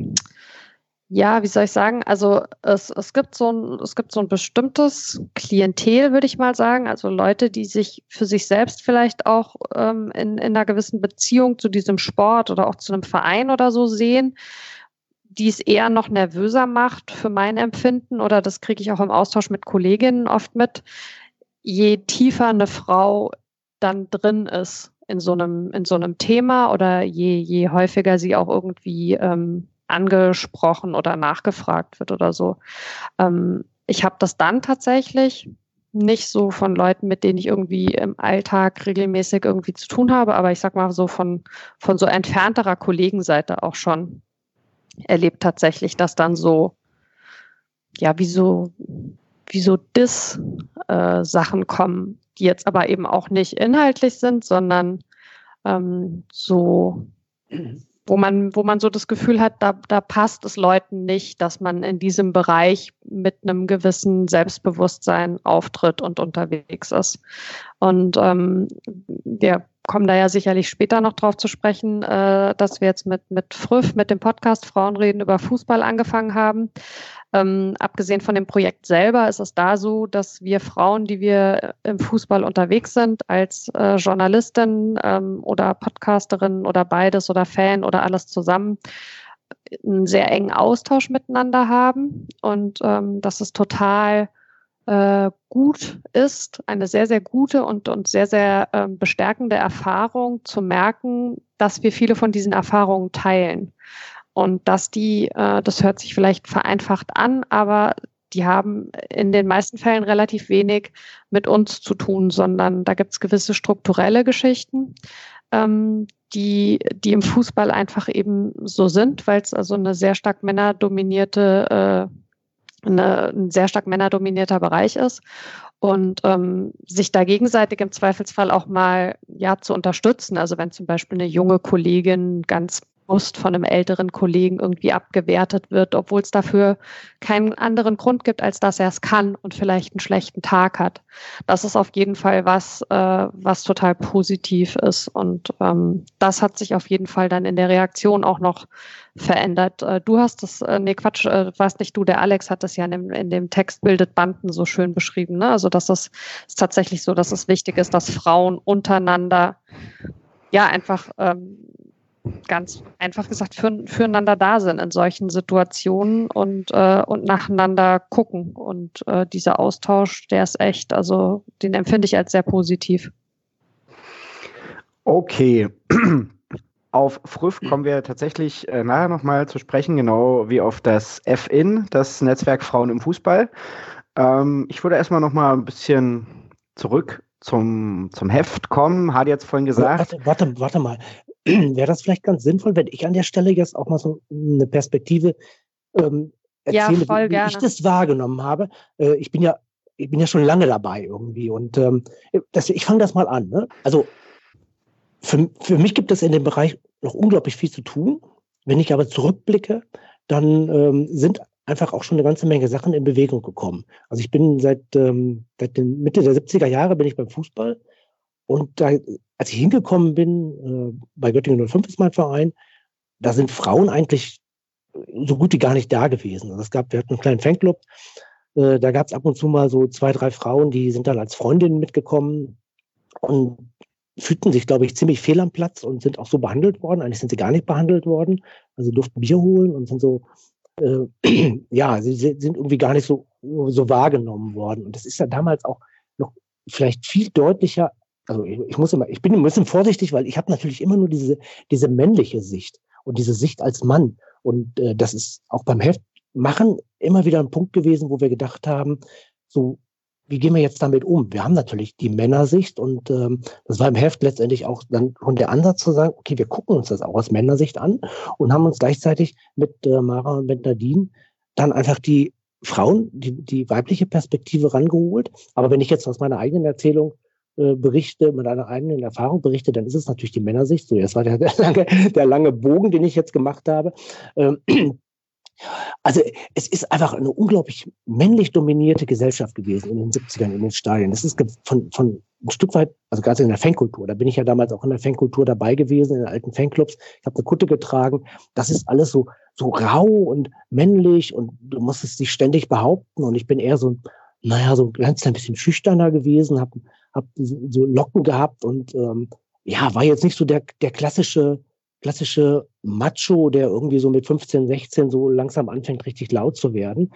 ja, wie soll ich sagen? Also es, es gibt so ein, es gibt so ein bestimmtes Klientel, würde ich mal sagen. Also Leute, die sich für sich selbst vielleicht auch ähm, in, in einer gewissen Beziehung zu diesem Sport oder auch zu einem Verein oder so sehen, die es eher noch nervöser macht für mein Empfinden oder das kriege ich auch im Austausch mit Kolleginnen oft mit, je tiefer eine Frau dann drin ist in so einem, in so einem Thema oder je, je häufiger sie auch irgendwie ähm, angesprochen oder nachgefragt wird oder so. Ähm, ich habe das dann tatsächlich nicht so von Leuten, mit denen ich irgendwie im Alltag regelmäßig irgendwie zu tun habe, aber ich sag mal so von, von so entfernterer Kollegenseite auch schon erlebt tatsächlich, dass dann so, ja, wie so, wie so Diss-Sachen äh, kommen, die jetzt aber eben auch nicht inhaltlich sind, sondern ähm, so wo man, wo man so das Gefühl hat, da, da passt es Leuten nicht, dass man in diesem Bereich mit einem gewissen Selbstbewusstsein auftritt und unterwegs ist. Und ähm, wir kommen da ja sicherlich später noch drauf zu sprechen, äh, dass wir jetzt mit, mit Früff, mit dem Podcast Frauen reden über Fußball angefangen haben. Ähm, abgesehen von dem Projekt selber ist es da so, dass wir Frauen, die wir im Fußball unterwegs sind, als äh, Journalistin ähm, oder Podcasterin oder beides oder Fan oder alles zusammen, einen sehr engen Austausch miteinander haben. Und ähm, das ist total äh, gut ist, eine sehr, sehr gute und, und sehr, sehr äh, bestärkende Erfahrung zu merken, dass wir viele von diesen Erfahrungen teilen. Und dass die, äh, das hört sich vielleicht vereinfacht an, aber die haben in den meisten Fällen relativ wenig mit uns zu tun, sondern da gibt es gewisse strukturelle Geschichten, ähm, die, die im Fußball einfach eben so sind, weil es also eine sehr stark männerdominierte, äh, eine, ein sehr stark männerdominierter Bereich ist und ähm, sich da gegenseitig im Zweifelsfall auch mal ja zu unterstützen. Also wenn zum Beispiel eine junge Kollegin ganz bewusst von einem älteren Kollegen irgendwie abgewertet wird, obwohl es dafür keinen anderen Grund gibt, als dass er es kann und vielleicht einen schlechten Tag hat. Das ist auf jeden Fall was, äh, was total positiv ist. Und ähm, das hat sich auf jeden Fall dann in der Reaktion auch noch verändert. Äh, du hast das, äh, nee, Quatsch, äh, warst nicht du, der Alex hat das ja in dem, in dem Text bildet Banden so schön beschrieben. Ne? Also das ist, ist tatsächlich so, dass es wichtig ist, dass Frauen untereinander ja einfach ähm, ganz einfach gesagt für, füreinander da sind in solchen Situationen und, äh, und nacheinander gucken. Und äh, dieser Austausch, der ist echt, also den empfinde ich als sehr positiv. Okay. Auf Früff kommen wir tatsächlich äh, nachher nochmal zu sprechen, genau wie auf das FIN, das Netzwerk Frauen im Fußball. Ähm, ich würde erstmal noch mal ein bisschen zurück zum, zum Heft kommen. Hat jetzt vorhin gesagt. Warte, warte, warte mal. Wäre das vielleicht ganz sinnvoll, wenn ich an der Stelle jetzt auch mal so eine Perspektive ähm, erzähle, ja, wie, wie ich das wahrgenommen habe. Äh, ich bin ja, ich bin ja schon lange dabei irgendwie und ähm, das, ich fange das mal an. Ne? Also für, für mich gibt es in dem Bereich noch unglaublich viel zu tun. Wenn ich aber zurückblicke, dann ähm, sind einfach auch schon eine ganze Menge Sachen in Bewegung gekommen. Also ich bin seit, ähm, seit den Mitte der 70er Jahre bin ich beim Fußball und da, als ich hingekommen bin, äh, bei Göttingen 05 ist mein Verein, da sind Frauen eigentlich so gut wie gar nicht da gewesen. Also es gab, wir hatten einen kleinen Fanclub, äh, da gab es ab und zu mal so zwei, drei Frauen, die sind dann als Freundinnen mitgekommen und fühlten sich, glaube ich, ziemlich fehl am Platz und sind auch so behandelt worden. Eigentlich sind sie gar nicht behandelt worden. Also durften Bier holen und sind so äh, ja, sie sind irgendwie gar nicht so, so wahrgenommen worden. Und das ist ja damals auch noch vielleicht viel deutlicher. Also ich, ich muss immer, ich bin ein bisschen vorsichtig, weil ich habe natürlich immer nur diese, diese männliche Sicht und diese Sicht als Mann. Und äh, das ist auch beim Heft machen immer wieder ein Punkt gewesen, wo wir gedacht haben, so wie gehen wir jetzt damit um? Wir haben natürlich die Männersicht und ähm, das war im Heft letztendlich auch dann von der Ansatz zu sagen, okay, wir gucken uns das auch aus Männersicht an und haben uns gleichzeitig mit äh, Mara und mit Nadine dann einfach die Frauen, die, die weibliche Perspektive rangeholt. Aber wenn ich jetzt aus meiner eigenen Erzählung äh, berichte, mit einer eigenen Erfahrung berichte, dann ist es natürlich die Männersicht. So, das war der, der, lange, der lange Bogen, den ich jetzt gemacht habe. Ähm, also es ist einfach eine unglaublich männlich dominierte Gesellschaft gewesen in den 70ern in den Stadien. Das ist von, von ein Stück weit, also gerade in der Fankultur, da bin ich ja damals auch in der Fankultur dabei gewesen, in den alten Fanclubs. Ich habe eine Kutte getragen. Das ist alles so, so rau und männlich und du musstest dich ständig behaupten. Und ich bin eher so, naja, so ganz ein bisschen schüchterner gewesen, habe hab so Locken gehabt und ähm, ja, war jetzt nicht so der, der klassische klassische Macho, der irgendwie so mit 15, 16 so langsam anfängt, richtig laut zu werden.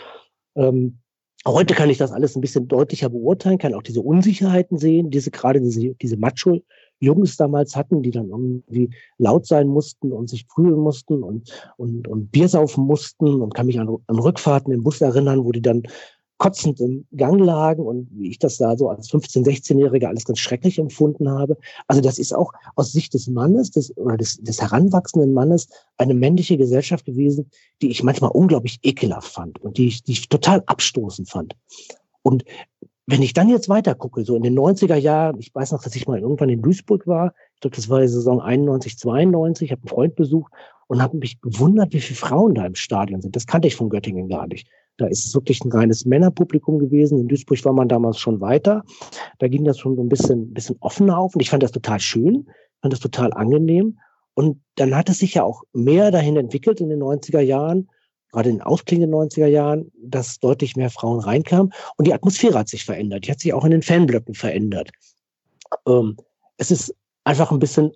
Ähm, heute kann ich das alles ein bisschen deutlicher beurteilen, kann auch diese Unsicherheiten sehen, diese gerade diese, diese Macho-Jungs damals hatten, die dann irgendwie laut sein mussten und sich prügeln mussten und, und, und Bier saufen mussten und kann mich an, an Rückfahrten im Bus erinnern, wo die dann kotzend im Gang lagen und wie ich das da so als 15-, 16-Jähriger alles ganz schrecklich empfunden habe. Also das ist auch aus Sicht des Mannes des, oder des, des heranwachsenden Mannes eine männliche Gesellschaft gewesen, die ich manchmal unglaublich ekelhaft fand und die ich, die ich total abstoßend fand. Und wenn ich dann jetzt weiter gucke, so in den 90er Jahren, ich weiß noch, dass ich mal irgendwann in Duisburg war, ich glaube, das war die Saison 91, 92, ich habe einen Freund besucht und habe mich gewundert, wie viele Frauen da im Stadion sind. Das kannte ich von Göttingen gar nicht. Da ist es wirklich ein reines Männerpublikum gewesen. In Duisburg war man damals schon weiter. Da ging das schon so ein bisschen, bisschen offener auf. Und ich fand das total schön, fand das total angenehm. Und dann hat es sich ja auch mehr dahin entwickelt in den 90er Jahren, gerade in den ausklingenden 90er Jahren, dass deutlich mehr Frauen reinkamen. Und die Atmosphäre hat sich verändert. Die hat sich auch in den Fanblöcken verändert. Ähm, es ist einfach ein bisschen,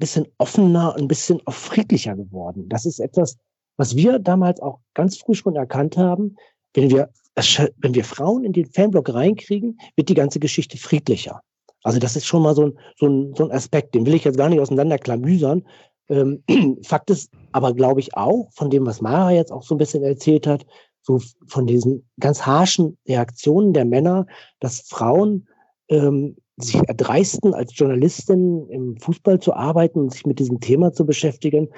bisschen offener, ein bisschen auch friedlicher geworden. Das ist etwas, was wir damals auch ganz früh schon erkannt haben, wenn wir, wenn wir Frauen in den Fanblock reinkriegen, wird die ganze Geschichte friedlicher. Also das ist schon mal so ein, so ein, so ein Aspekt, den will ich jetzt gar nicht auseinanderklamüsern. Ähm, Fakt ist aber, glaube ich, auch, von dem, was Mara jetzt auch so ein bisschen erzählt hat, so von diesen ganz harschen Reaktionen der Männer, dass Frauen ähm, sich erdreisten, als Journalistin im Fußball zu arbeiten und sich mit diesem Thema zu beschäftigen,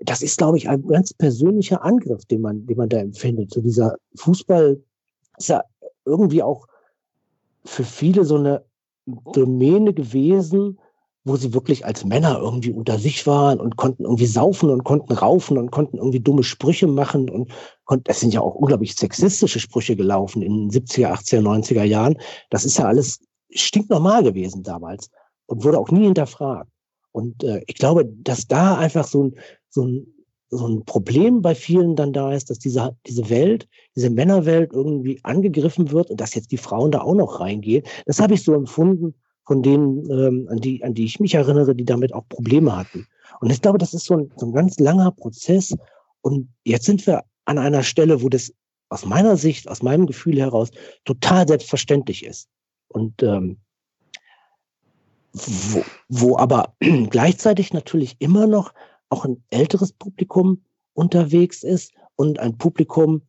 das ist, glaube ich, ein ganz persönlicher Angriff, den man, den man da empfindet. So dieser Fußball ist ja irgendwie auch für viele so eine Domäne gewesen, wo sie wirklich als Männer irgendwie unter sich waren und konnten irgendwie saufen und konnten raufen und konnten irgendwie dumme Sprüche machen und es sind ja auch unglaublich sexistische Sprüche gelaufen in den 70er, 80er, 90er Jahren. Das ist ja alles stinknormal gewesen damals und wurde auch nie hinterfragt. Und äh, ich glaube, dass da einfach so ein, so ein, so ein Problem bei vielen dann da ist, dass diese, diese Welt, diese Männerwelt irgendwie angegriffen wird und dass jetzt die Frauen da auch noch reingehen. Das habe ich so empfunden von denen, ähm, an, die, an die ich mich erinnere, die damit auch Probleme hatten. Und ich glaube, das ist so ein, so ein ganz langer Prozess. Und jetzt sind wir an einer Stelle, wo das aus meiner Sicht, aus meinem Gefühl heraus total selbstverständlich ist. Und ähm, wo, wo aber gleichzeitig natürlich immer noch auch ein älteres Publikum unterwegs ist und ein Publikum,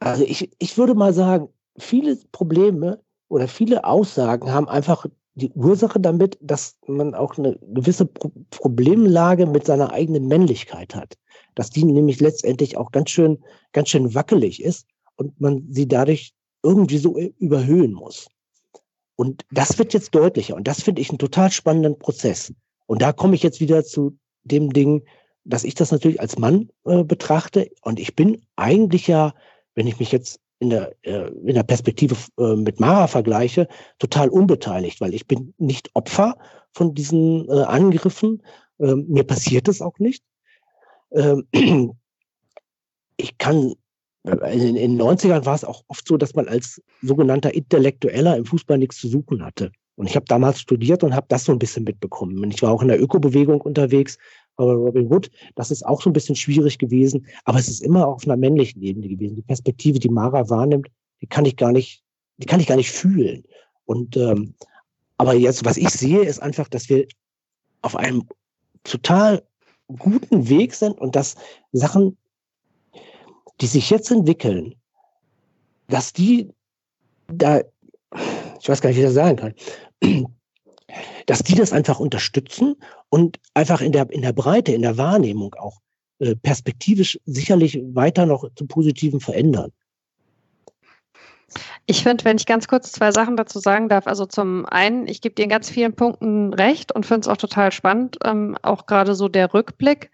also ich, ich würde mal sagen, viele Probleme oder viele Aussagen haben einfach die Ursache damit, dass man auch eine gewisse Pro Problemlage mit seiner eigenen Männlichkeit hat. Dass die nämlich letztendlich auch ganz schön, ganz schön wackelig ist und man sie dadurch irgendwie so überhöhen muss. Und das wird jetzt deutlicher und das finde ich einen total spannenden Prozess. Und da komme ich jetzt wieder zu dem Ding, dass ich das natürlich als Mann äh, betrachte und ich bin eigentlich ja, wenn ich mich jetzt in der, äh, in der Perspektive äh, mit Mara vergleiche, total unbeteiligt, weil ich bin nicht Opfer von diesen äh, Angriffen. Ähm, mir passiert es auch nicht. Ähm, ich kann, in, in den 90ern war es auch oft so, dass man als sogenannter Intellektueller im Fußball nichts zu suchen hatte. Und ich habe damals studiert und habe das so ein bisschen mitbekommen. Und ich war auch in der Ökobewegung unterwegs, aber Robin Hood, das ist auch so ein bisschen schwierig gewesen, aber es ist immer auf einer männlichen Ebene gewesen. Die Perspektive, die Mara wahrnimmt, die kann ich gar nicht, die kann ich gar nicht fühlen. Und ähm, aber jetzt, was ich sehe, ist einfach, dass wir auf einem total guten Weg sind und dass Sachen, die sich jetzt entwickeln, dass die da, ich weiß gar nicht, wie ich das sagen kann, dass die das einfach unterstützen und einfach in der, in der Breite, in der Wahrnehmung auch äh, perspektivisch sicherlich weiter noch zum Positiven verändern. Ich finde, wenn ich ganz kurz zwei Sachen dazu sagen darf, also zum einen, ich gebe dir in ganz vielen Punkten recht und finde es auch total spannend, ähm, auch gerade so der Rückblick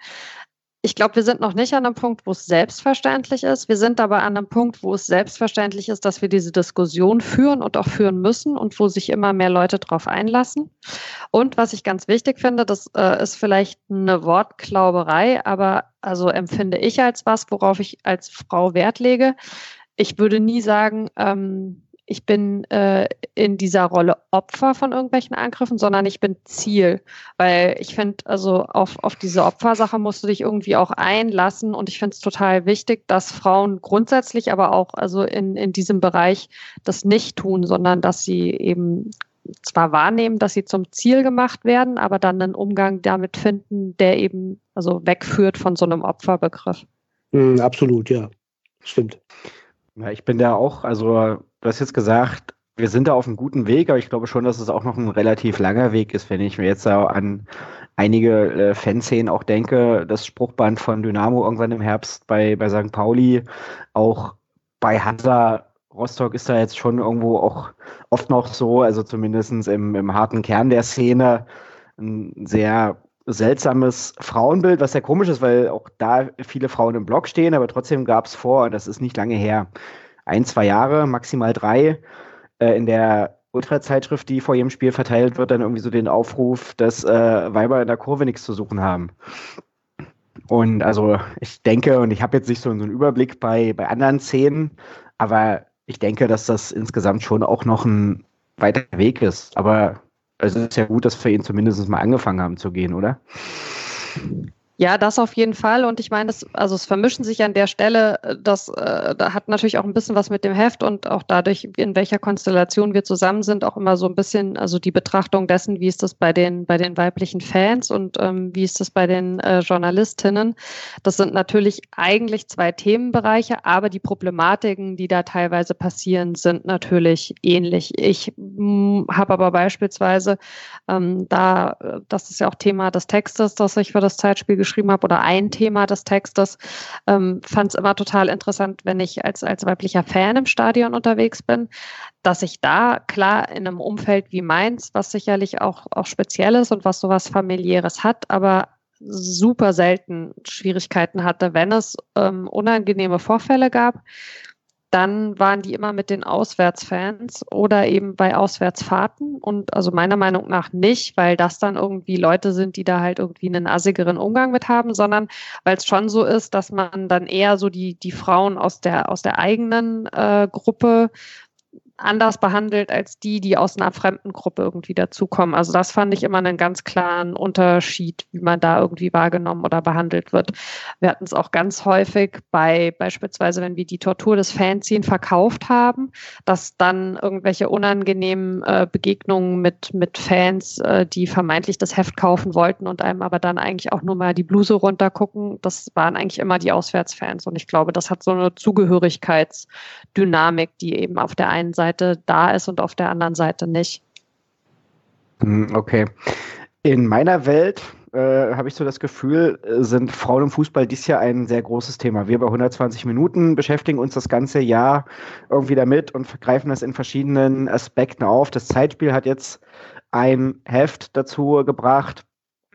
ich glaube, wir sind noch nicht an einem Punkt, wo es selbstverständlich ist. Wir sind aber an einem Punkt, wo es selbstverständlich ist, dass wir diese Diskussion führen und auch führen müssen und wo sich immer mehr Leute darauf einlassen. Und was ich ganz wichtig finde, das äh, ist vielleicht eine Wortklauberei, aber also empfinde ich als was, worauf ich als Frau Wert lege. Ich würde nie sagen, ähm, ich bin äh, in dieser Rolle Opfer von irgendwelchen Angriffen, sondern ich bin Ziel. Weil ich finde, also auf, auf diese Opfersache musst du dich irgendwie auch einlassen. Und ich finde es total wichtig, dass Frauen grundsätzlich, aber auch also in, in diesem Bereich das nicht tun, sondern dass sie eben zwar wahrnehmen, dass sie zum Ziel gemacht werden, aber dann einen Umgang damit finden, der eben also wegführt von so einem Opferbegriff. Mm, absolut, ja. Stimmt. Ja, ich bin da auch, also du hast jetzt gesagt, wir sind da auf einem guten Weg, aber ich glaube schon, dass es auch noch ein relativ langer Weg ist, wenn ich mir jetzt an einige äh, Fanszenen auch denke, das Spruchband von Dynamo irgendwann im Herbst bei, bei St. Pauli, auch bei Hansa Rostock ist da jetzt schon irgendwo auch oft noch so, also zumindest im, im harten Kern der Szene, ein sehr seltsames Frauenbild, was sehr komisch ist, weil auch da viele Frauen im Block stehen, aber trotzdem gab es vor, das ist nicht lange her, ein, zwei Jahre, maximal drei, äh, in der Ultrazeitschrift, die vor jedem Spiel verteilt wird, dann irgendwie so den Aufruf, dass äh, Weiber in der Kurve nichts zu suchen haben. Und also ich denke, und ich habe jetzt nicht so, einen Überblick bei, bei anderen Szenen, aber ich denke, dass das insgesamt schon auch noch ein weiter Weg ist. Aber es ist ja gut, dass wir ihn zumindest mal angefangen haben zu gehen, oder? Ja, das auf jeden Fall. Und ich meine, das, also es vermischen sich an der Stelle, äh, das äh, da hat natürlich auch ein bisschen was mit dem Heft und auch dadurch, in welcher Konstellation wir zusammen sind, auch immer so ein bisschen, also die Betrachtung dessen, wie ist das bei den, bei den weiblichen Fans und ähm, wie ist das bei den äh, Journalistinnen. Das sind natürlich eigentlich zwei Themenbereiche, aber die Problematiken, die da teilweise passieren, sind natürlich ähnlich. Ich hm, habe aber beispielsweise ähm, da, äh, das ist ja auch Thema des Textes, das ich für das Zeitspiel geschrieben geschrieben habe oder ein Thema des Textes. Ähm, Fand es immer total interessant, wenn ich als, als weiblicher Fan im Stadion unterwegs bin, dass ich da klar in einem Umfeld wie meins, was sicherlich auch, auch speziell ist und was sowas familiäres hat, aber super selten Schwierigkeiten hatte, wenn es ähm, unangenehme Vorfälle gab dann waren die immer mit den Auswärtsfans oder eben bei Auswärtsfahrten. Und also meiner Meinung nach nicht, weil das dann irgendwie Leute sind, die da halt irgendwie einen assigeren Umgang mit haben, sondern weil es schon so ist, dass man dann eher so die, die Frauen aus der, aus der eigenen äh, Gruppe anders behandelt als die, die aus einer fremden Gruppe irgendwie dazukommen. Also das fand ich immer einen ganz klaren Unterschied, wie man da irgendwie wahrgenommen oder behandelt wird. Wir hatten es auch ganz häufig bei beispielsweise, wenn wir die Tortur des Fanzine verkauft haben, dass dann irgendwelche unangenehmen äh, Begegnungen mit, mit Fans, äh, die vermeintlich das Heft kaufen wollten und einem aber dann eigentlich auch nur mal die Bluse runtergucken, das waren eigentlich immer die Auswärtsfans. Und ich glaube, das hat so eine Zugehörigkeitsdynamik, die eben auf der einen Seite Seite da ist und auf der anderen Seite nicht. Hm, okay. In meiner Welt äh, habe ich so das Gefühl, äh, sind Frauen im Fußball dies Jahr ein sehr großes Thema. Wir bei 120 Minuten beschäftigen uns das ganze Jahr irgendwie damit und greifen das in verschiedenen Aspekten auf. Das Zeitspiel hat jetzt ein Heft dazu gebracht.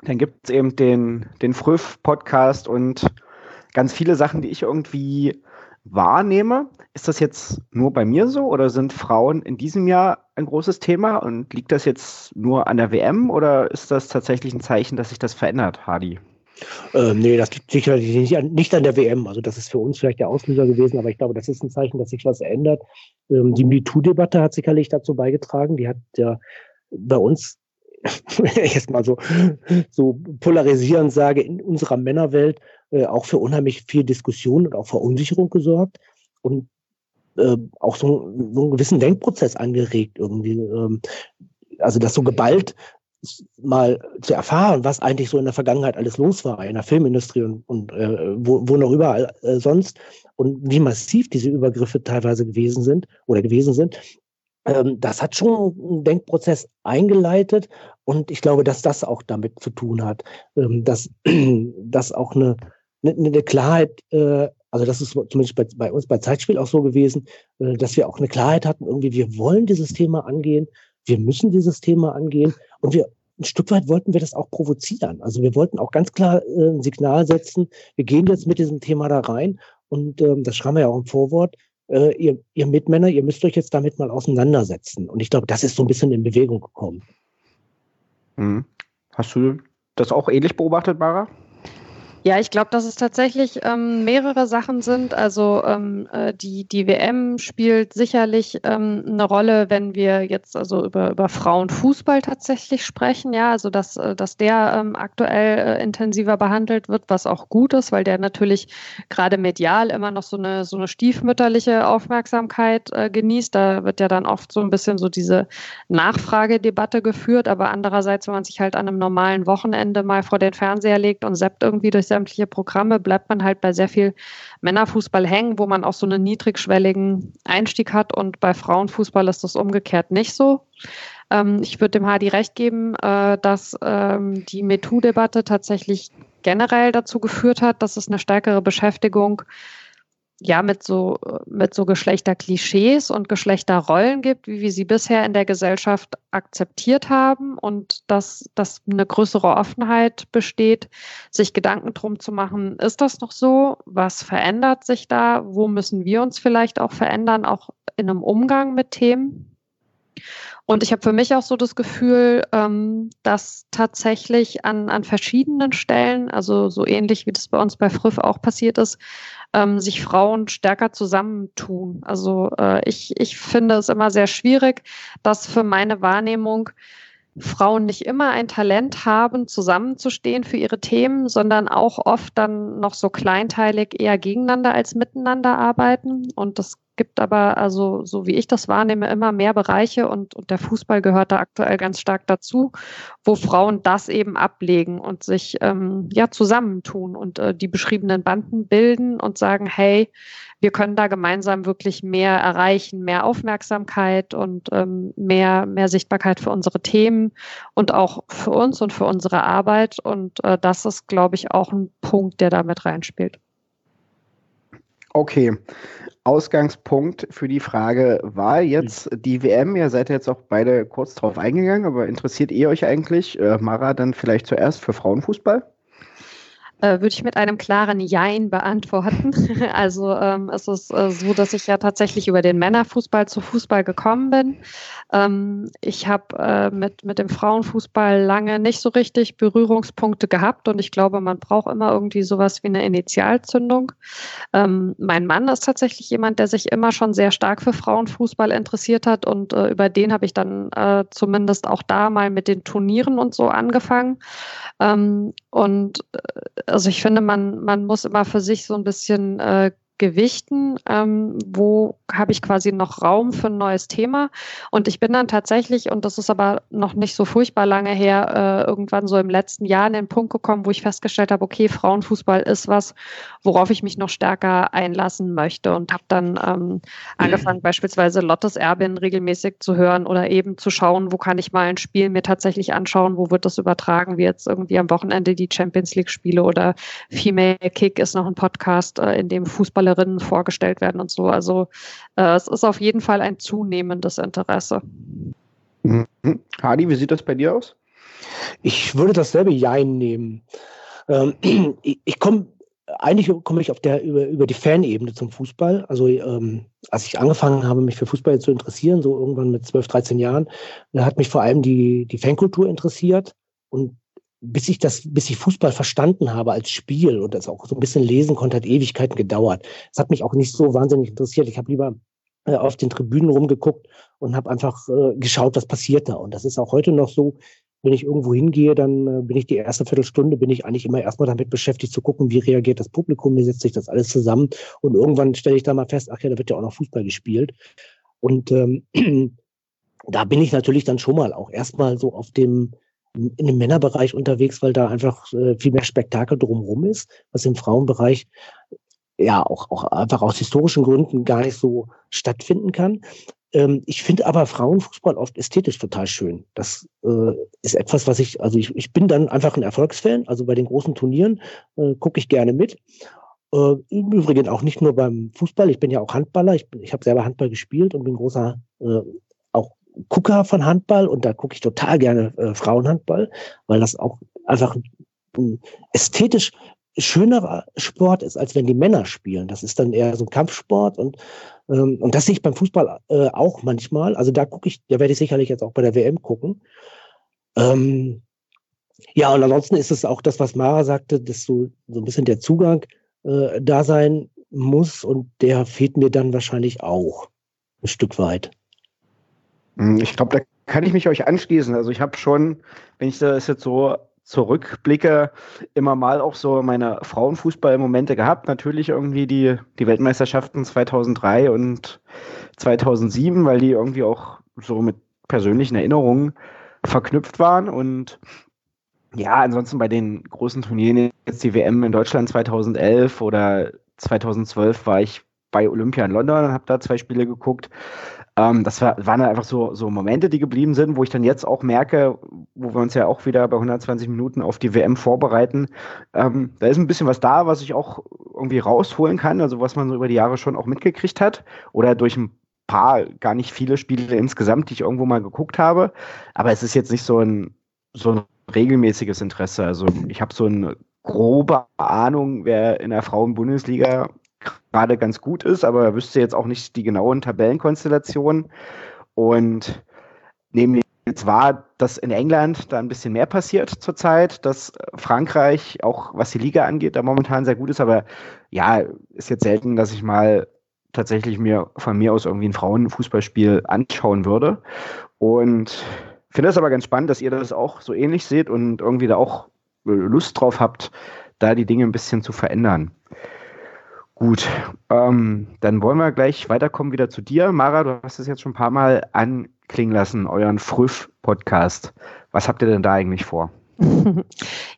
Dann gibt es eben den, den Früff-Podcast und ganz viele Sachen, die ich irgendwie wahrnehme. Ist das jetzt nur bei mir so oder sind Frauen in diesem Jahr ein großes Thema und liegt das jetzt nur an der WM oder ist das tatsächlich ein Zeichen, dass sich das verändert, Hardy? Ähm, nee, das liegt sicherlich nicht an, nicht an der WM. Also das ist für uns vielleicht der Auslöser gewesen, aber ich glaube, das ist ein Zeichen, dass sich was ändert. Ähm, die MeToo-Debatte hat sicherlich dazu beigetragen. Die hat ja bei uns, wenn ich jetzt mal so, so polarisierend sage, in unserer Männerwelt äh, auch für unheimlich viel Diskussion und auch Verunsicherung gesorgt und äh, auch so, so einen gewissen Denkprozess angeregt irgendwie. Ähm, also das so geballt mal zu erfahren, was eigentlich so in der Vergangenheit alles los war in der Filmindustrie und, und äh, wo, wo noch überall äh, sonst und wie massiv diese Übergriffe teilweise gewesen sind oder gewesen sind, ähm, das hat schon einen Denkprozess eingeleitet und ich glaube, dass das auch damit zu tun hat, ähm, dass, dass auch eine, eine, eine Klarheit äh, also das ist zumindest bei, bei, uns bei Zeitspiel auch so gewesen, äh, dass wir auch eine Klarheit hatten, irgendwie, wir wollen dieses Thema angehen, wir müssen dieses Thema angehen und wir ein Stück weit wollten wir das auch provozieren. Also wir wollten auch ganz klar äh, ein Signal setzen, wir gehen jetzt mit diesem Thema da rein und ähm, das schreiben wir ja auch im Vorwort. Äh, ihr, ihr Mitmänner, ihr müsst euch jetzt damit mal auseinandersetzen. Und ich glaube, das ist so ein bisschen in Bewegung gekommen. Mhm. Hast du das auch ähnlich beobachtet, Mara? Ja, ich glaube, dass es tatsächlich ähm, mehrere Sachen sind. Also ähm, äh, die, die WM spielt sicherlich ähm, eine Rolle, wenn wir jetzt also über, über Frauenfußball tatsächlich sprechen. Ja, also dass, äh, dass der ähm, aktuell äh, intensiver behandelt wird, was auch gut ist, weil der natürlich gerade medial immer noch so eine, so eine stiefmütterliche Aufmerksamkeit äh, genießt. Da wird ja dann oft so ein bisschen so diese Nachfragedebatte geführt. Aber andererseits, wenn man sich halt an einem normalen Wochenende mal vor den Fernseher legt und seppt irgendwie durch sämtliche Programme bleibt man halt bei sehr viel Männerfußball hängen, wo man auch so einen niedrigschwelligen Einstieg hat. Und bei Frauenfußball ist das umgekehrt nicht so. Ähm, ich würde dem Hardy recht geben, äh, dass ähm, die MeToo-Debatte tatsächlich generell dazu geführt hat, dass es eine stärkere Beschäftigung ja mit so mit so Geschlechterklischees und Geschlechterrollen gibt, wie wir sie bisher in der Gesellschaft akzeptiert haben und dass, dass eine größere Offenheit besteht, sich Gedanken drum zu machen, ist das noch so? Was verändert sich da? Wo müssen wir uns vielleicht auch verändern, auch in einem Umgang mit Themen? Und ich habe für mich auch so das Gefühl, ähm, dass tatsächlich an, an verschiedenen Stellen, also so ähnlich wie das bei uns bei Früff auch passiert ist, ähm, sich Frauen stärker zusammentun. Also äh, ich, ich finde es immer sehr schwierig, dass für meine Wahrnehmung Frauen nicht immer ein Talent haben, zusammenzustehen für ihre Themen, sondern auch oft dann noch so kleinteilig eher gegeneinander als miteinander arbeiten. Und das gibt aber, also so wie ich das wahrnehme, immer mehr Bereiche und, und der Fußball gehört da aktuell ganz stark dazu, wo Frauen das eben ablegen und sich ähm, ja zusammentun und äh, die beschriebenen Banden bilden und sagen, hey, wir können da gemeinsam wirklich mehr erreichen, mehr Aufmerksamkeit und ähm, mehr, mehr Sichtbarkeit für unsere Themen und auch für uns und für unsere Arbeit. Und äh, das ist, glaube ich, auch ein Punkt, der da mit reinspielt. Okay. Ausgangspunkt für die Frage war jetzt die WM. Ihr seid jetzt auch beide kurz drauf eingegangen, aber interessiert ihr euch eigentlich, äh, Mara, dann vielleicht zuerst für Frauenfußball? Äh, würde ich mit einem klaren Jein beantworten. also ähm, es ist äh, so, dass ich ja tatsächlich über den Männerfußball zu Fußball gekommen bin. Ähm, ich habe äh, mit, mit dem Frauenfußball lange nicht so richtig Berührungspunkte gehabt und ich glaube, man braucht immer irgendwie sowas wie eine Initialzündung. Ähm, mein Mann ist tatsächlich jemand, der sich immer schon sehr stark für Frauenfußball interessiert hat und äh, über den habe ich dann äh, zumindest auch da mal mit den Turnieren und so angefangen. Ähm, und äh, also ich finde, man, man muss immer für sich so ein bisschen äh, gewichten, ähm, wo habe ich quasi noch Raum für ein neues Thema. Und ich bin dann tatsächlich, und das ist aber noch nicht so furchtbar lange her, äh, irgendwann so im letzten Jahr an den Punkt gekommen, wo ich festgestellt habe, okay, Frauenfußball ist was, worauf ich mich noch stärker einlassen möchte und habe dann ähm, angefangen, beispielsweise Lottes Erbin regelmäßig zu hören oder eben zu schauen, wo kann ich mal ein Spiel mir tatsächlich anschauen, wo wird das übertragen, wie jetzt irgendwie am Wochenende die Champions League Spiele oder Female Kick ist noch ein Podcast, äh, in dem Fußballerinnen vorgestellt werden und so. Also äh, es ist auf jeden Fall ein zunehmendes Interesse. Mhm. Hadi, wie sieht das bei dir aus? Ich würde dasselbe Jein nehmen. Ähm, ich, ich komme eigentlich komme ich auf der über, über die Fanebene zum Fußball. Also ähm, als ich angefangen habe, mich für Fußball zu interessieren, so irgendwann mit 12, 13 Jahren, da hat mich vor allem die, die Fankultur interessiert. Und bis ich das, bis ich Fußball verstanden habe als Spiel und das auch so ein bisschen lesen konnte, hat Ewigkeiten gedauert. Es hat mich auch nicht so wahnsinnig interessiert. Ich habe lieber äh, auf den Tribünen rumgeguckt und habe einfach äh, geschaut, was passiert da. Und das ist auch heute noch so, wenn ich irgendwo hingehe, dann äh, bin ich die erste Viertelstunde, bin ich eigentlich immer erstmal damit beschäftigt zu gucken, wie reagiert das Publikum, wie setzt sich das alles zusammen. Und irgendwann stelle ich da mal fest, ach ja, da wird ja auch noch Fußball gespielt. Und ähm, da bin ich natürlich dann schon mal auch erstmal so auf dem, in dem Männerbereich unterwegs, weil da einfach äh, viel mehr Spektakel drumherum ist, was im Frauenbereich ja auch, auch einfach aus historischen Gründen gar nicht so stattfinden kann. Ähm, ich finde aber Frauenfußball oft ästhetisch total schön. Das äh, ist etwas, was ich, also ich, ich bin dann einfach ein Erfolgsfan. Also bei den großen Turnieren äh, gucke ich gerne mit. Äh, Im Übrigen auch nicht nur beim Fußball. Ich bin ja auch Handballer. Ich, ich habe selber Handball gespielt und bin großer äh, Gucker von Handball und da gucke ich total gerne äh, Frauenhandball, weil das auch einfach ästhetisch schönerer Sport ist, als wenn die Männer spielen. Das ist dann eher so ein Kampfsport und ähm, und das sehe ich beim Fußball äh, auch manchmal. Also da gucke ich, da werde ich sicherlich jetzt auch bei der WM gucken. Ähm, ja, und ansonsten ist es auch das, was Mara sagte, dass so, so ein bisschen der Zugang äh, da sein muss und der fehlt mir dann wahrscheinlich auch ein Stück weit. Hm, ich glaube, da kann ich mich euch anschließen. Also ich habe schon, wenn ich das jetzt so zurückblicke, immer mal auch so meine Frauenfußball-Momente gehabt. Natürlich irgendwie die, die Weltmeisterschaften 2003 und 2007, weil die irgendwie auch so mit persönlichen Erinnerungen verknüpft waren. Und ja, ansonsten bei den großen Turnieren, jetzt die WM in Deutschland 2011 oder 2012 war ich bei Olympia in London und habe da zwei Spiele geguckt. Ähm, das war, waren einfach so, so Momente, die geblieben sind, wo ich dann jetzt auch merke, wo wir uns ja auch wieder bei 120 Minuten auf die WM vorbereiten. Ähm, da ist ein bisschen was da, was ich auch irgendwie rausholen kann, also was man so über die Jahre schon auch mitgekriegt hat oder durch ein paar, gar nicht viele Spiele insgesamt, die ich irgendwo mal geguckt habe. Aber es ist jetzt nicht so ein, so ein regelmäßiges Interesse. Also ich habe so eine grobe Ahnung, wer in der Frauen-Bundesliga gerade ganz gut ist, aber er wüsste jetzt auch nicht die genauen Tabellenkonstellationen. Und neben jetzt war, dass in England da ein bisschen mehr passiert zurzeit, dass Frankreich, auch was die Liga angeht, da momentan sehr gut ist, aber ja, ist jetzt selten, dass ich mal tatsächlich mir von mir aus irgendwie ein Frauenfußballspiel anschauen würde. Und finde es aber ganz spannend, dass ihr das auch so ähnlich seht und irgendwie da auch Lust drauf habt, da die Dinge ein bisschen zu verändern. Gut, ähm, dann wollen wir gleich weiterkommen wieder zu dir. Mara, du hast es jetzt schon ein paar Mal anklingen lassen, euren Früff-Podcast. Was habt ihr denn da eigentlich vor?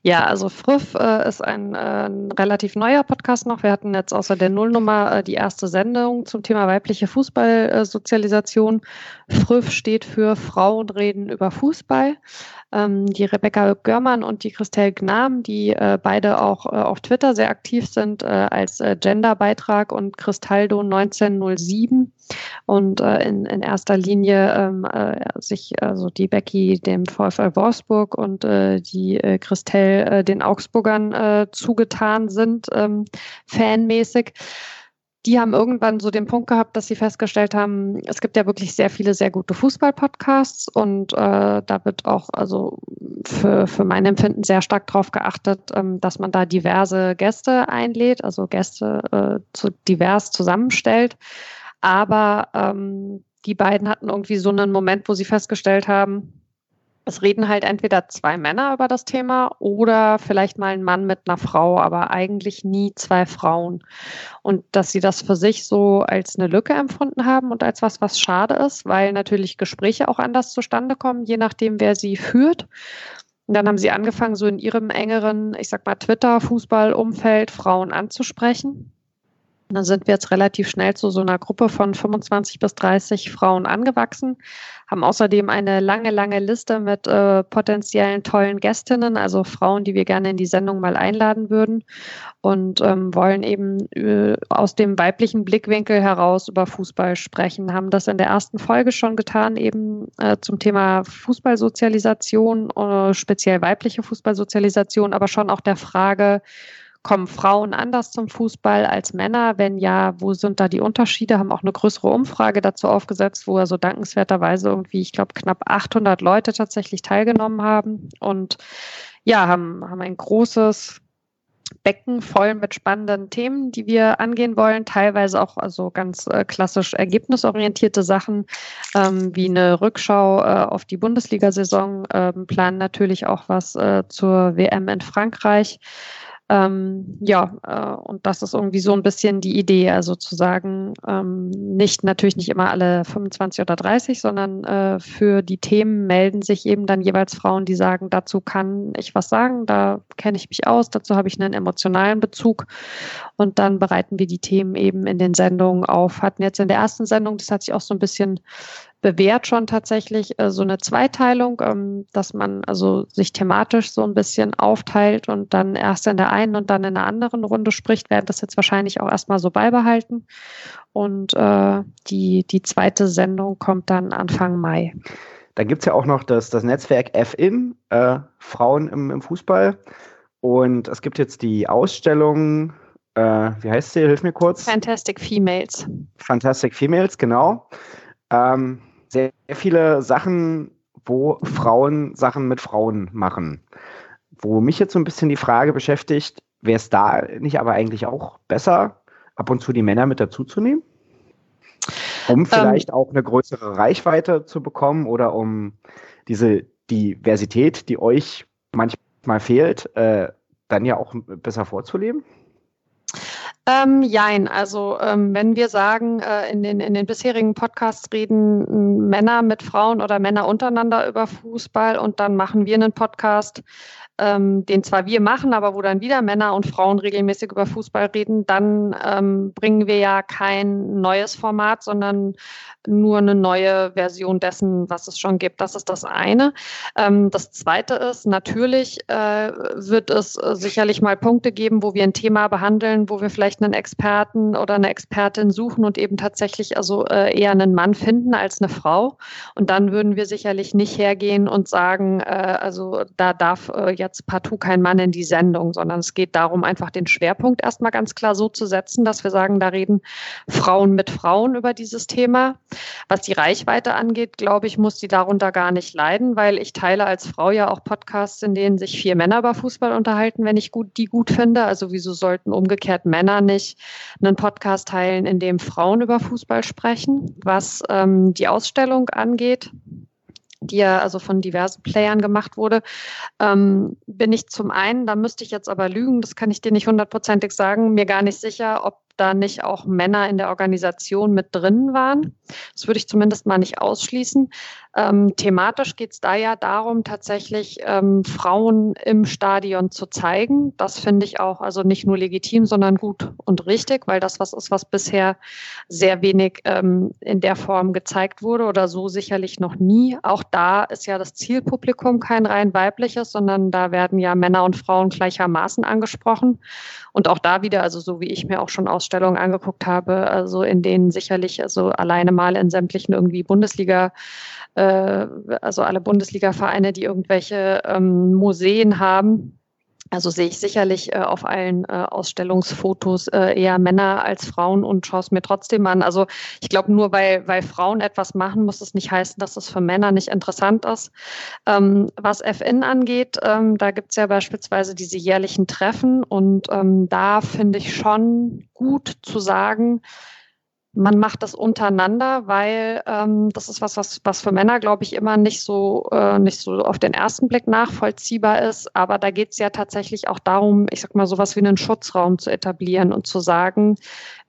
Ja, also Früff äh, ist ein, äh, ein, relativ neuer Podcast noch. Wir hatten jetzt außer der Nullnummer äh, die erste Sendung zum Thema weibliche Fußballsozialisation. Früff steht für Frauen reden über Fußball. Ähm, die Rebecca Görmann und die Christelle Gnam, die äh, beide auch äh, auf Twitter sehr aktiv sind äh, als äh, Genderbeitrag und Cristaldo 1907 und äh, in, in erster Linie ähm, äh, sich also die Becky dem VfL Wolfsburg und die die äh, Christelle äh, den Augsburgern äh, zugetan sind, ähm, fanmäßig die haben irgendwann so den Punkt gehabt, dass sie festgestellt haben, es gibt ja wirklich sehr viele sehr gute Fußball-Podcasts und äh, da wird auch also für, für mein Empfinden sehr stark darauf geachtet, ähm, dass man da diverse Gäste einlädt, also Gäste äh, zu divers zusammenstellt. Aber ähm, die beiden hatten irgendwie so einen Moment, wo sie festgestellt haben, es reden halt entweder zwei Männer über das Thema oder vielleicht mal ein Mann mit einer Frau, aber eigentlich nie zwei Frauen. Und dass sie das für sich so als eine Lücke empfunden haben und als was, was schade ist, weil natürlich Gespräche auch anders zustande kommen, je nachdem, wer sie führt. Und dann haben sie angefangen, so in ihrem engeren, ich sag mal, Twitter-Fußball-Umfeld Frauen anzusprechen. Dann sind wir jetzt relativ schnell zu so einer Gruppe von 25 bis 30 Frauen angewachsen, haben außerdem eine lange, lange Liste mit äh, potenziellen tollen Gästinnen, also Frauen, die wir gerne in die Sendung mal einladen würden und ähm, wollen eben äh, aus dem weiblichen Blickwinkel heraus über Fußball sprechen. Haben das in der ersten Folge schon getan, eben äh, zum Thema Fußballsozialisation, äh, speziell weibliche Fußballsozialisation, aber schon auch der Frage, Kommen Frauen anders zum Fußball als Männer? Wenn ja, wo sind da die Unterschiede? Haben auch eine größere Umfrage dazu aufgesetzt, wo also dankenswerterweise irgendwie, ich glaube, knapp 800 Leute tatsächlich teilgenommen haben und ja, haben, haben ein großes Becken voll mit spannenden Themen, die wir angehen wollen. Teilweise auch also ganz äh, klassisch ergebnisorientierte Sachen, ähm, wie eine Rückschau äh, auf die Bundesliga-Saison, ähm, planen natürlich auch was äh, zur WM in Frankreich. Ähm, ja, äh, und das ist irgendwie so ein bisschen die Idee, also zu sagen, ähm, nicht natürlich nicht immer alle 25 oder 30, sondern äh, für die Themen melden sich eben dann jeweils Frauen, die sagen, dazu kann ich was sagen, da kenne ich mich aus, dazu habe ich einen emotionalen Bezug und dann bereiten wir die Themen eben in den Sendungen auf. Hatten jetzt in der ersten Sendung, das hat sich auch so ein bisschen bewährt schon tatsächlich äh, so eine Zweiteilung, ähm, dass man also sich thematisch so ein bisschen aufteilt und dann erst in der einen und dann in der anderen Runde spricht, werden das jetzt wahrscheinlich auch erstmal so beibehalten. Und äh, die, die zweite Sendung kommt dann Anfang Mai. Dann gibt es ja auch noch das, das Netzwerk FIN, äh, Frauen im, im Fußball. Und es gibt jetzt die Ausstellung, äh, wie heißt sie? Hilf mir kurz. Fantastic Females. Fantastic Females, genau. Ähm, sehr viele Sachen, wo Frauen Sachen mit Frauen machen. Wo mich jetzt so ein bisschen die Frage beschäftigt, wäre es da nicht aber eigentlich auch besser, ab und zu die Männer mit dazuzunehmen? Um ähm. vielleicht ähm, auch eine größere Reichweite zu bekommen oder um diese Diversität, die euch manchmal fehlt, äh, dann ja auch besser vorzuleben? Ähm, jein, also ähm, wenn wir sagen, äh, in, den, in den bisherigen Podcasts reden Männer mit Frauen oder Männer untereinander über Fußball und dann machen wir einen Podcast, ähm, den zwar wir machen, aber wo dann wieder Männer und Frauen regelmäßig über Fußball reden, dann ähm, bringen wir ja kein neues Format, sondern nur eine neue Version dessen, was es schon gibt. Das ist das eine. Ähm, das zweite ist, natürlich äh, wird es äh, sicherlich mal Punkte geben, wo wir ein Thema behandeln, wo wir vielleicht einen Experten oder eine Expertin suchen und eben tatsächlich also äh, eher einen Mann finden als eine Frau. Und dann würden wir sicherlich nicht hergehen und sagen, äh, also da darf äh, jetzt partout kein Mann in die Sendung, sondern es geht darum, einfach den Schwerpunkt erstmal ganz klar so zu setzen, dass wir sagen, da reden Frauen mit Frauen über dieses Thema. Was die Reichweite angeht, glaube ich, muss die darunter gar nicht leiden, weil ich teile als Frau ja auch Podcasts, in denen sich vier Männer über Fußball unterhalten, wenn ich gut, die gut finde. Also wieso sollten umgekehrt Männer nicht einen Podcast teilen, in dem Frauen über Fußball sprechen? Was ähm, die Ausstellung angeht, die ja also von diversen Playern gemacht wurde, ähm, bin ich zum einen, da müsste ich jetzt aber lügen, das kann ich dir nicht hundertprozentig sagen, mir gar nicht sicher, ob da nicht auch Männer in der Organisation mit drin waren. Das würde ich zumindest mal nicht ausschließen. Ähm, thematisch geht es da ja darum, tatsächlich ähm, Frauen im Stadion zu zeigen. Das finde ich auch also nicht nur legitim, sondern gut und richtig, weil das was ist, was bisher sehr wenig ähm, in der Form gezeigt wurde oder so sicherlich noch nie. Auch da ist ja das Zielpublikum kein rein weibliches, sondern da werden ja Männer und Frauen gleichermaßen angesprochen. Und auch da wieder, also so wie ich mir auch schon aus Ausstellungen angeguckt habe, also in denen sicherlich also alleine mal in sämtlichen irgendwie Bundesliga äh, also alle Bundesliga-Vereine, die irgendwelche ähm, Museen haben, also sehe ich sicherlich äh, auf allen äh, Ausstellungsfotos äh, eher Männer als Frauen und schaue es mir trotzdem an. Also ich glaube, nur weil, weil Frauen etwas machen, muss es nicht heißen, dass es für Männer nicht interessant ist. Ähm, was FN angeht, ähm, da gibt es ja beispielsweise diese jährlichen Treffen und ähm, da finde ich schon gut zu sagen, man macht das untereinander, weil ähm, das ist was, was, was für Männer, glaube ich, immer nicht so, äh, nicht so auf den ersten Blick nachvollziehbar ist. Aber da geht es ja tatsächlich auch darum, ich sag mal, sowas wie einen Schutzraum zu etablieren und zu sagen,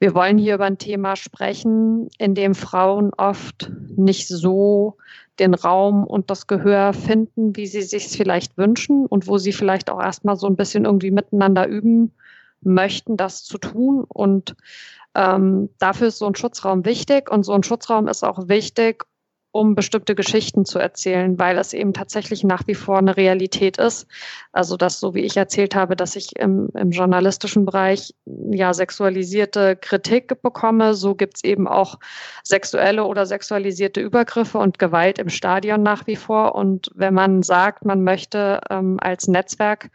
wir wollen hier über ein Thema sprechen, in dem Frauen oft nicht so den Raum und das Gehör finden, wie sie sich vielleicht wünschen und wo sie vielleicht auch erstmal so ein bisschen irgendwie miteinander üben möchten, das zu tun. Und ähm, dafür ist so ein Schutzraum wichtig und so ein Schutzraum ist auch wichtig, um bestimmte Geschichten zu erzählen, weil es eben tatsächlich nach wie vor eine Realität ist. Also dass, so wie ich erzählt habe, dass ich im, im journalistischen Bereich ja sexualisierte Kritik bekomme, so gibt's eben auch sexuelle oder sexualisierte Übergriffe und Gewalt im Stadion nach wie vor. Und wenn man sagt, man möchte ähm, als Netzwerk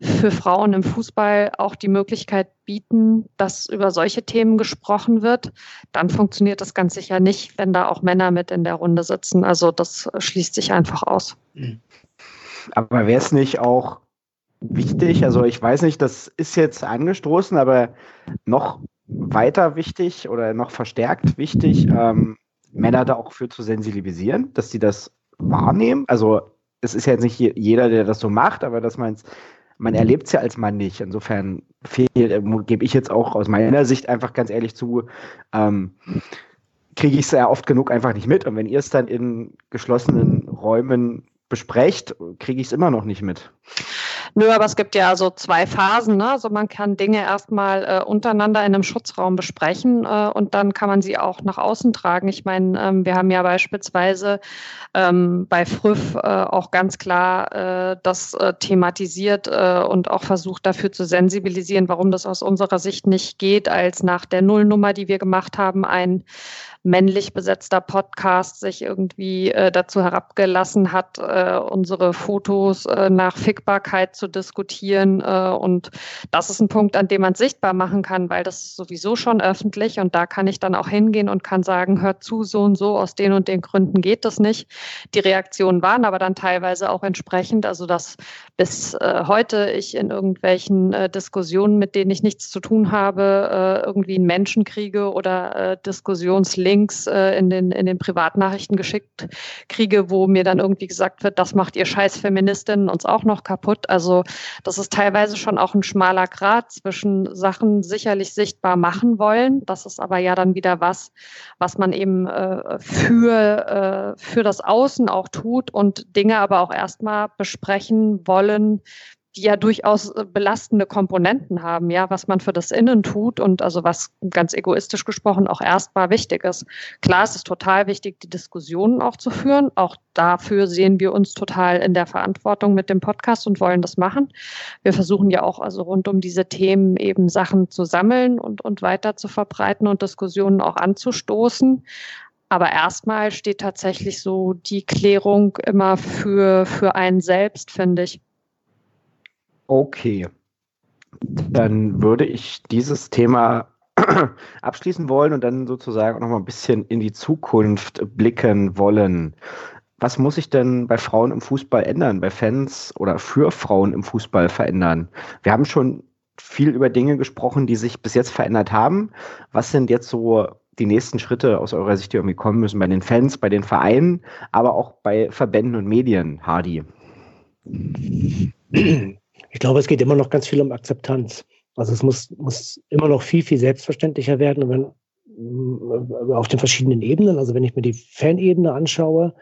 für Frauen im Fußball auch die Möglichkeit bieten, dass über solche Themen gesprochen wird, dann funktioniert das ganz sicher nicht, wenn da auch Männer mit in der Runde sitzen. Also das schließt sich einfach aus. Aber wäre es nicht auch wichtig, also ich weiß nicht, das ist jetzt angestoßen, aber noch weiter wichtig oder noch verstärkt wichtig, ähm, Männer da auch für zu sensibilisieren, dass sie das wahrnehmen. Also es ist ja jetzt nicht jeder, der das so macht, aber dass man es man mhm. erlebt es ja als Mann nicht. Insofern fehlt, äh, gebe ich jetzt auch aus meiner Sicht einfach ganz ehrlich zu, ähm, kriege ich es ja oft genug einfach nicht mit. Und wenn ihr es dann in geschlossenen Räumen besprecht, kriege ich es immer noch nicht mit. Nö, aber es gibt ja so zwei Phasen. Ne? Also man kann Dinge erstmal äh, untereinander in einem Schutzraum besprechen äh, und dann kann man sie auch nach außen tragen. Ich meine, ähm, wir haben ja beispielsweise ähm, bei Früff äh, auch ganz klar äh, das äh, thematisiert äh, und auch versucht dafür zu sensibilisieren, warum das aus unserer Sicht nicht geht, als nach der Nullnummer, die wir gemacht haben, ein männlich besetzter Podcast sich irgendwie äh, dazu herabgelassen hat, äh, unsere Fotos äh, nach Fickbarkeit zu diskutieren. Äh, und das ist ein Punkt, an dem man sichtbar machen kann, weil das ist sowieso schon öffentlich und da kann ich dann auch hingehen und kann sagen, hört zu, so und so, aus den und den Gründen geht das nicht. Die Reaktionen waren aber dann teilweise auch entsprechend, also dass bis äh, heute ich in irgendwelchen äh, Diskussionen, mit denen ich nichts zu tun habe, irgendwie einen Menschen kriege oder Diskussionslinks Links in, den, in den Privatnachrichten geschickt kriege, wo mir dann irgendwie gesagt wird, das macht ihr scheiß Feministinnen uns auch noch kaputt. Also das ist teilweise schon auch ein schmaler Grad zwischen Sachen sicherlich sichtbar machen wollen. Das ist aber ja dann wieder was, was man eben äh, für, äh, für das Außen auch tut und Dinge aber auch erstmal besprechen wollen, die ja durchaus äh, belastende Komponenten haben, ja, was man für das Innen tut und also was ganz egoistisch gesprochen auch erstmal wichtig ist. Klar, es ist total wichtig, die Diskussionen auch zu führen. Auch dafür sehen wir uns total in der Verantwortung mit dem Podcast und wollen das machen. Wir versuchen ja auch also rund um diese Themen eben Sachen zu sammeln und, und weiter zu verbreiten und Diskussionen auch anzustoßen. Aber erstmal steht tatsächlich so die Klärung immer für, für einen selbst, finde ich. Okay. Dann würde ich dieses Thema abschließen wollen und dann sozusagen noch mal ein bisschen in die Zukunft blicken wollen. Was muss sich denn bei Frauen im Fußball ändern, bei Fans oder für Frauen im Fußball verändern? Wir haben schon viel über Dinge gesprochen, die sich bis jetzt verändert haben. Was sind jetzt so die nächsten Schritte aus eurer Sicht, die irgendwie kommen müssen bei den Fans, bei den Vereinen, aber auch bei Verbänden und Medien, Hardy? Ich glaube, es geht immer noch ganz viel um Akzeptanz. Also es muss, muss immer noch viel, viel selbstverständlicher werden, wenn, äh, auf den verschiedenen Ebenen. Also wenn ich mir die Fanebene anschaue,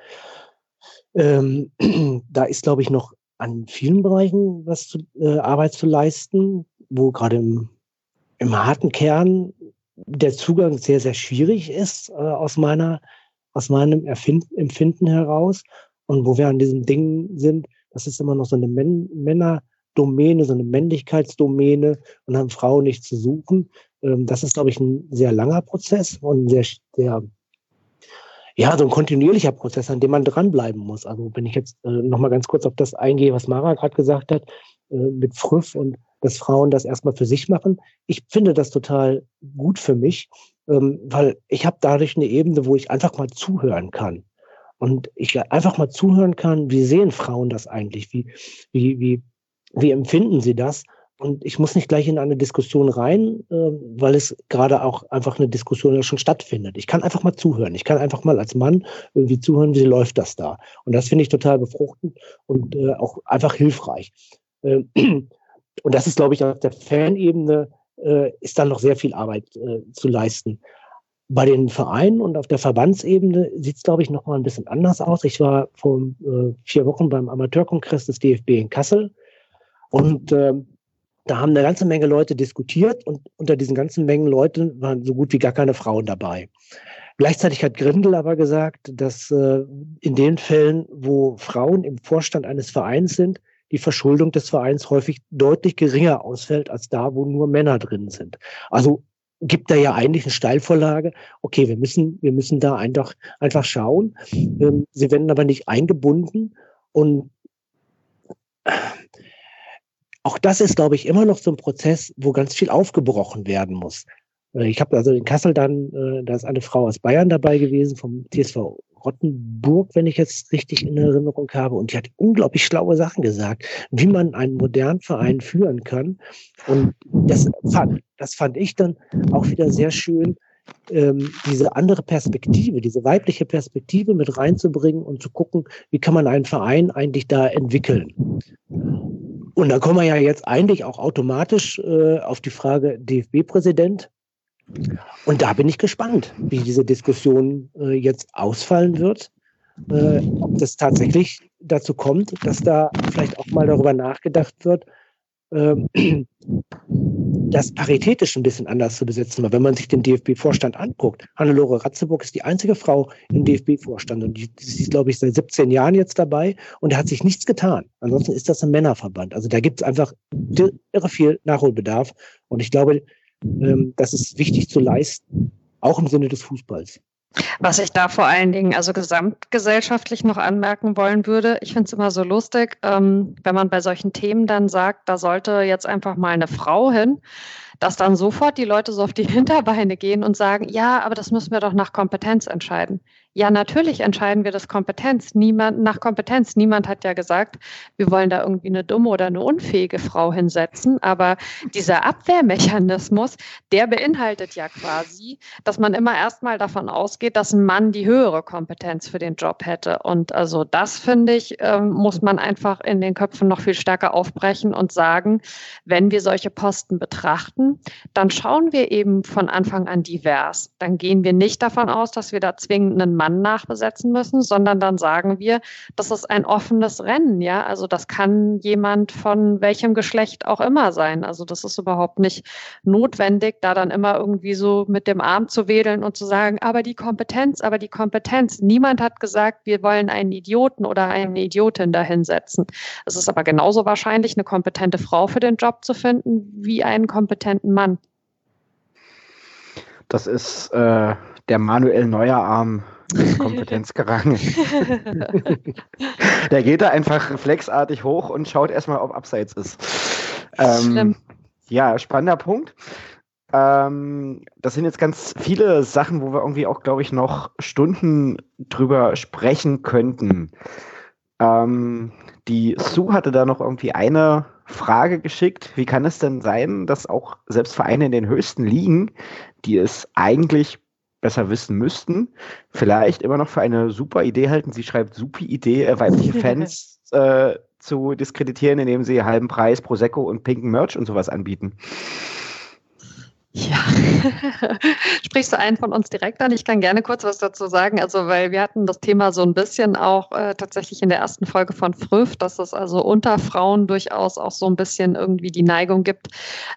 ähm, da ist, glaube ich, noch an vielen Bereichen was zu, äh, Arbeit zu leisten, wo gerade im, im harten Kern der Zugang sehr, sehr schwierig ist äh, aus meiner, aus meinem Erfind Empfinden heraus. Und wo wir an diesem Ding sind, das ist immer noch so eine Män Männer- Domäne, so eine Männlichkeitsdomäne und haben Frauen nicht zu suchen. Ähm, das ist, glaube ich, ein sehr langer Prozess und sehr, sehr ja, so ein kontinuierlicher Prozess, an dem man dranbleiben muss. Also wenn ich jetzt äh, nochmal ganz kurz auf das eingehe, was Mara gerade gesagt hat, äh, mit Früff und dass Frauen das erstmal für sich machen. Ich finde das total gut für mich, ähm, weil ich habe dadurch eine Ebene, wo ich einfach mal zuhören kann. Und ich einfach mal zuhören kann, wie sehen Frauen das eigentlich? Wie, wie, wie, wie empfinden sie das? Und ich muss nicht gleich in eine Diskussion rein, äh, weil es gerade auch einfach eine Diskussion ja schon stattfindet. Ich kann einfach mal zuhören. Ich kann einfach mal als Mann irgendwie zuhören, wie läuft das da. Und das finde ich total befruchtend und äh, auch einfach hilfreich. Äh, und das ist, glaube ich, auf der Fanebene äh, ist dann noch sehr viel Arbeit äh, zu leisten. Bei den Vereinen und auf der Verbandsebene sieht es, glaube ich, noch mal ein bisschen anders aus. Ich war vor äh, vier Wochen beim Amateurkongress des DFB in Kassel und ähm, da haben eine ganze Menge Leute diskutiert und unter diesen ganzen Mengen Leute waren so gut wie gar keine Frauen dabei. Gleichzeitig hat Grindel aber gesagt, dass äh, in den Fällen, wo Frauen im Vorstand eines Vereins sind, die Verschuldung des Vereins häufig deutlich geringer ausfällt als da, wo nur Männer drin sind. Also gibt da ja eigentlich eine Steilvorlage. Okay, wir müssen, wir müssen da einfach, einfach schauen. Ähm, sie werden aber nicht eingebunden und auch das ist, glaube ich, immer noch so ein Prozess, wo ganz viel aufgebrochen werden muss. Äh, ich habe also in Kassel dann, äh, da ist eine Frau aus Bayern dabei gewesen, vom TSV Rottenburg, wenn ich jetzt richtig in Erinnerung habe. Und die hat unglaublich schlaue Sachen gesagt, wie man einen modernen Verein führen kann. Und das fand, das fand ich dann auch wieder sehr schön, ähm, diese andere Perspektive, diese weibliche Perspektive mit reinzubringen und zu gucken, wie kann man einen Verein eigentlich da entwickeln. Und da kommen wir ja jetzt eigentlich auch automatisch äh, auf die Frage DFB-Präsident. Und da bin ich gespannt, wie diese Diskussion äh, jetzt ausfallen wird. Äh, ob das tatsächlich dazu kommt, dass da vielleicht auch mal darüber nachgedacht wird, ähm, das paritätisch ein bisschen anders zu besetzen. Weil wenn man sich den DFB-Vorstand anguckt, Hannelore Ratzeburg ist die einzige Frau im DFB-Vorstand und die, die ist, glaube ich, seit 17 Jahren jetzt dabei und da hat sich nichts getan. Ansonsten ist das ein Männerverband. Also da gibt es einfach irre viel Nachholbedarf und ich glaube, ähm, das ist wichtig zu leisten, auch im Sinne des Fußballs. Was ich da vor allen Dingen also gesamtgesellschaftlich noch anmerken wollen würde, ich finde es immer so lustig, ähm, wenn man bei solchen Themen dann sagt, da sollte jetzt einfach mal eine Frau hin, dass dann sofort die Leute so auf die Hinterbeine gehen und sagen, ja, aber das müssen wir doch nach Kompetenz entscheiden. Ja, natürlich entscheiden wir das Kompetenz. Niemand nach Kompetenz. Niemand hat ja gesagt, wir wollen da irgendwie eine dumme oder eine unfähige Frau hinsetzen. Aber dieser Abwehrmechanismus, der beinhaltet ja quasi, dass man immer erstmal davon ausgeht, dass ein Mann die höhere Kompetenz für den Job hätte. Und also das finde ich, ähm, muss man einfach in den Köpfen noch viel stärker aufbrechen und sagen, wenn wir solche Posten betrachten, dann schauen wir eben von Anfang an divers. Dann gehen wir nicht davon aus, dass wir da zwingend einen Mann Mann nachbesetzen müssen, sondern dann sagen wir, das ist ein offenes Rennen, ja. Also das kann jemand von welchem Geschlecht auch immer sein. Also das ist überhaupt nicht notwendig, da dann immer irgendwie so mit dem Arm zu wedeln und zu sagen, aber die Kompetenz, aber die Kompetenz. Niemand hat gesagt, wir wollen einen Idioten oder eine Idiotin dahinsetzen. Es ist aber genauso wahrscheinlich, eine kompetente Frau für den Job zu finden, wie einen kompetenten Mann. Das ist äh, der Manuel Neuerarm Kompetenzgerangel. der geht da einfach reflexartig hoch und schaut erstmal, ob abseits ist. Ähm, ja, spannender Punkt. Ähm, das sind jetzt ganz viele Sachen, wo wir irgendwie auch, glaube ich, noch Stunden drüber sprechen könnten. Ähm, die Sue hatte da noch irgendwie eine Frage geschickt. Wie kann es denn sein, dass auch selbst Vereine in den höchsten Ligen, die es eigentlich besser wissen müssten, vielleicht immer noch für eine super Idee halten. Sie schreibt super Idee, äh, weibliche Fans äh, zu diskreditieren, indem sie halben Preis Prosecco und pinken Merch und sowas anbieten. Ja, sprichst du einen von uns direkt an? Ich kann gerne kurz was dazu sagen. Also, weil wir hatten das Thema so ein bisschen auch äh, tatsächlich in der ersten Folge von Früff, dass es also unter Frauen durchaus auch so ein bisschen irgendwie die Neigung gibt,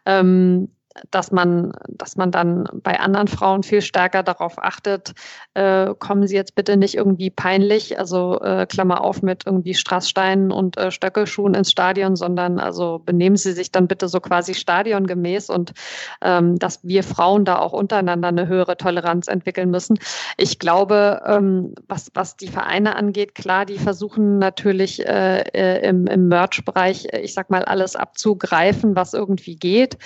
ähm, dass man, dass man dann bei anderen Frauen viel stärker darauf achtet, äh, kommen sie jetzt bitte nicht irgendwie peinlich, also äh, Klammer auf mit irgendwie Strasssteinen und äh, Stöckelschuhen ins Stadion, sondern also benehmen sie sich dann bitte so quasi stadiongemäß und ähm, dass wir Frauen da auch untereinander eine höhere Toleranz entwickeln müssen. Ich glaube, ähm, was, was die Vereine angeht, klar, die versuchen natürlich äh, äh im, im Merch-Bereich, äh, ich sag mal, alles abzugreifen, was irgendwie geht.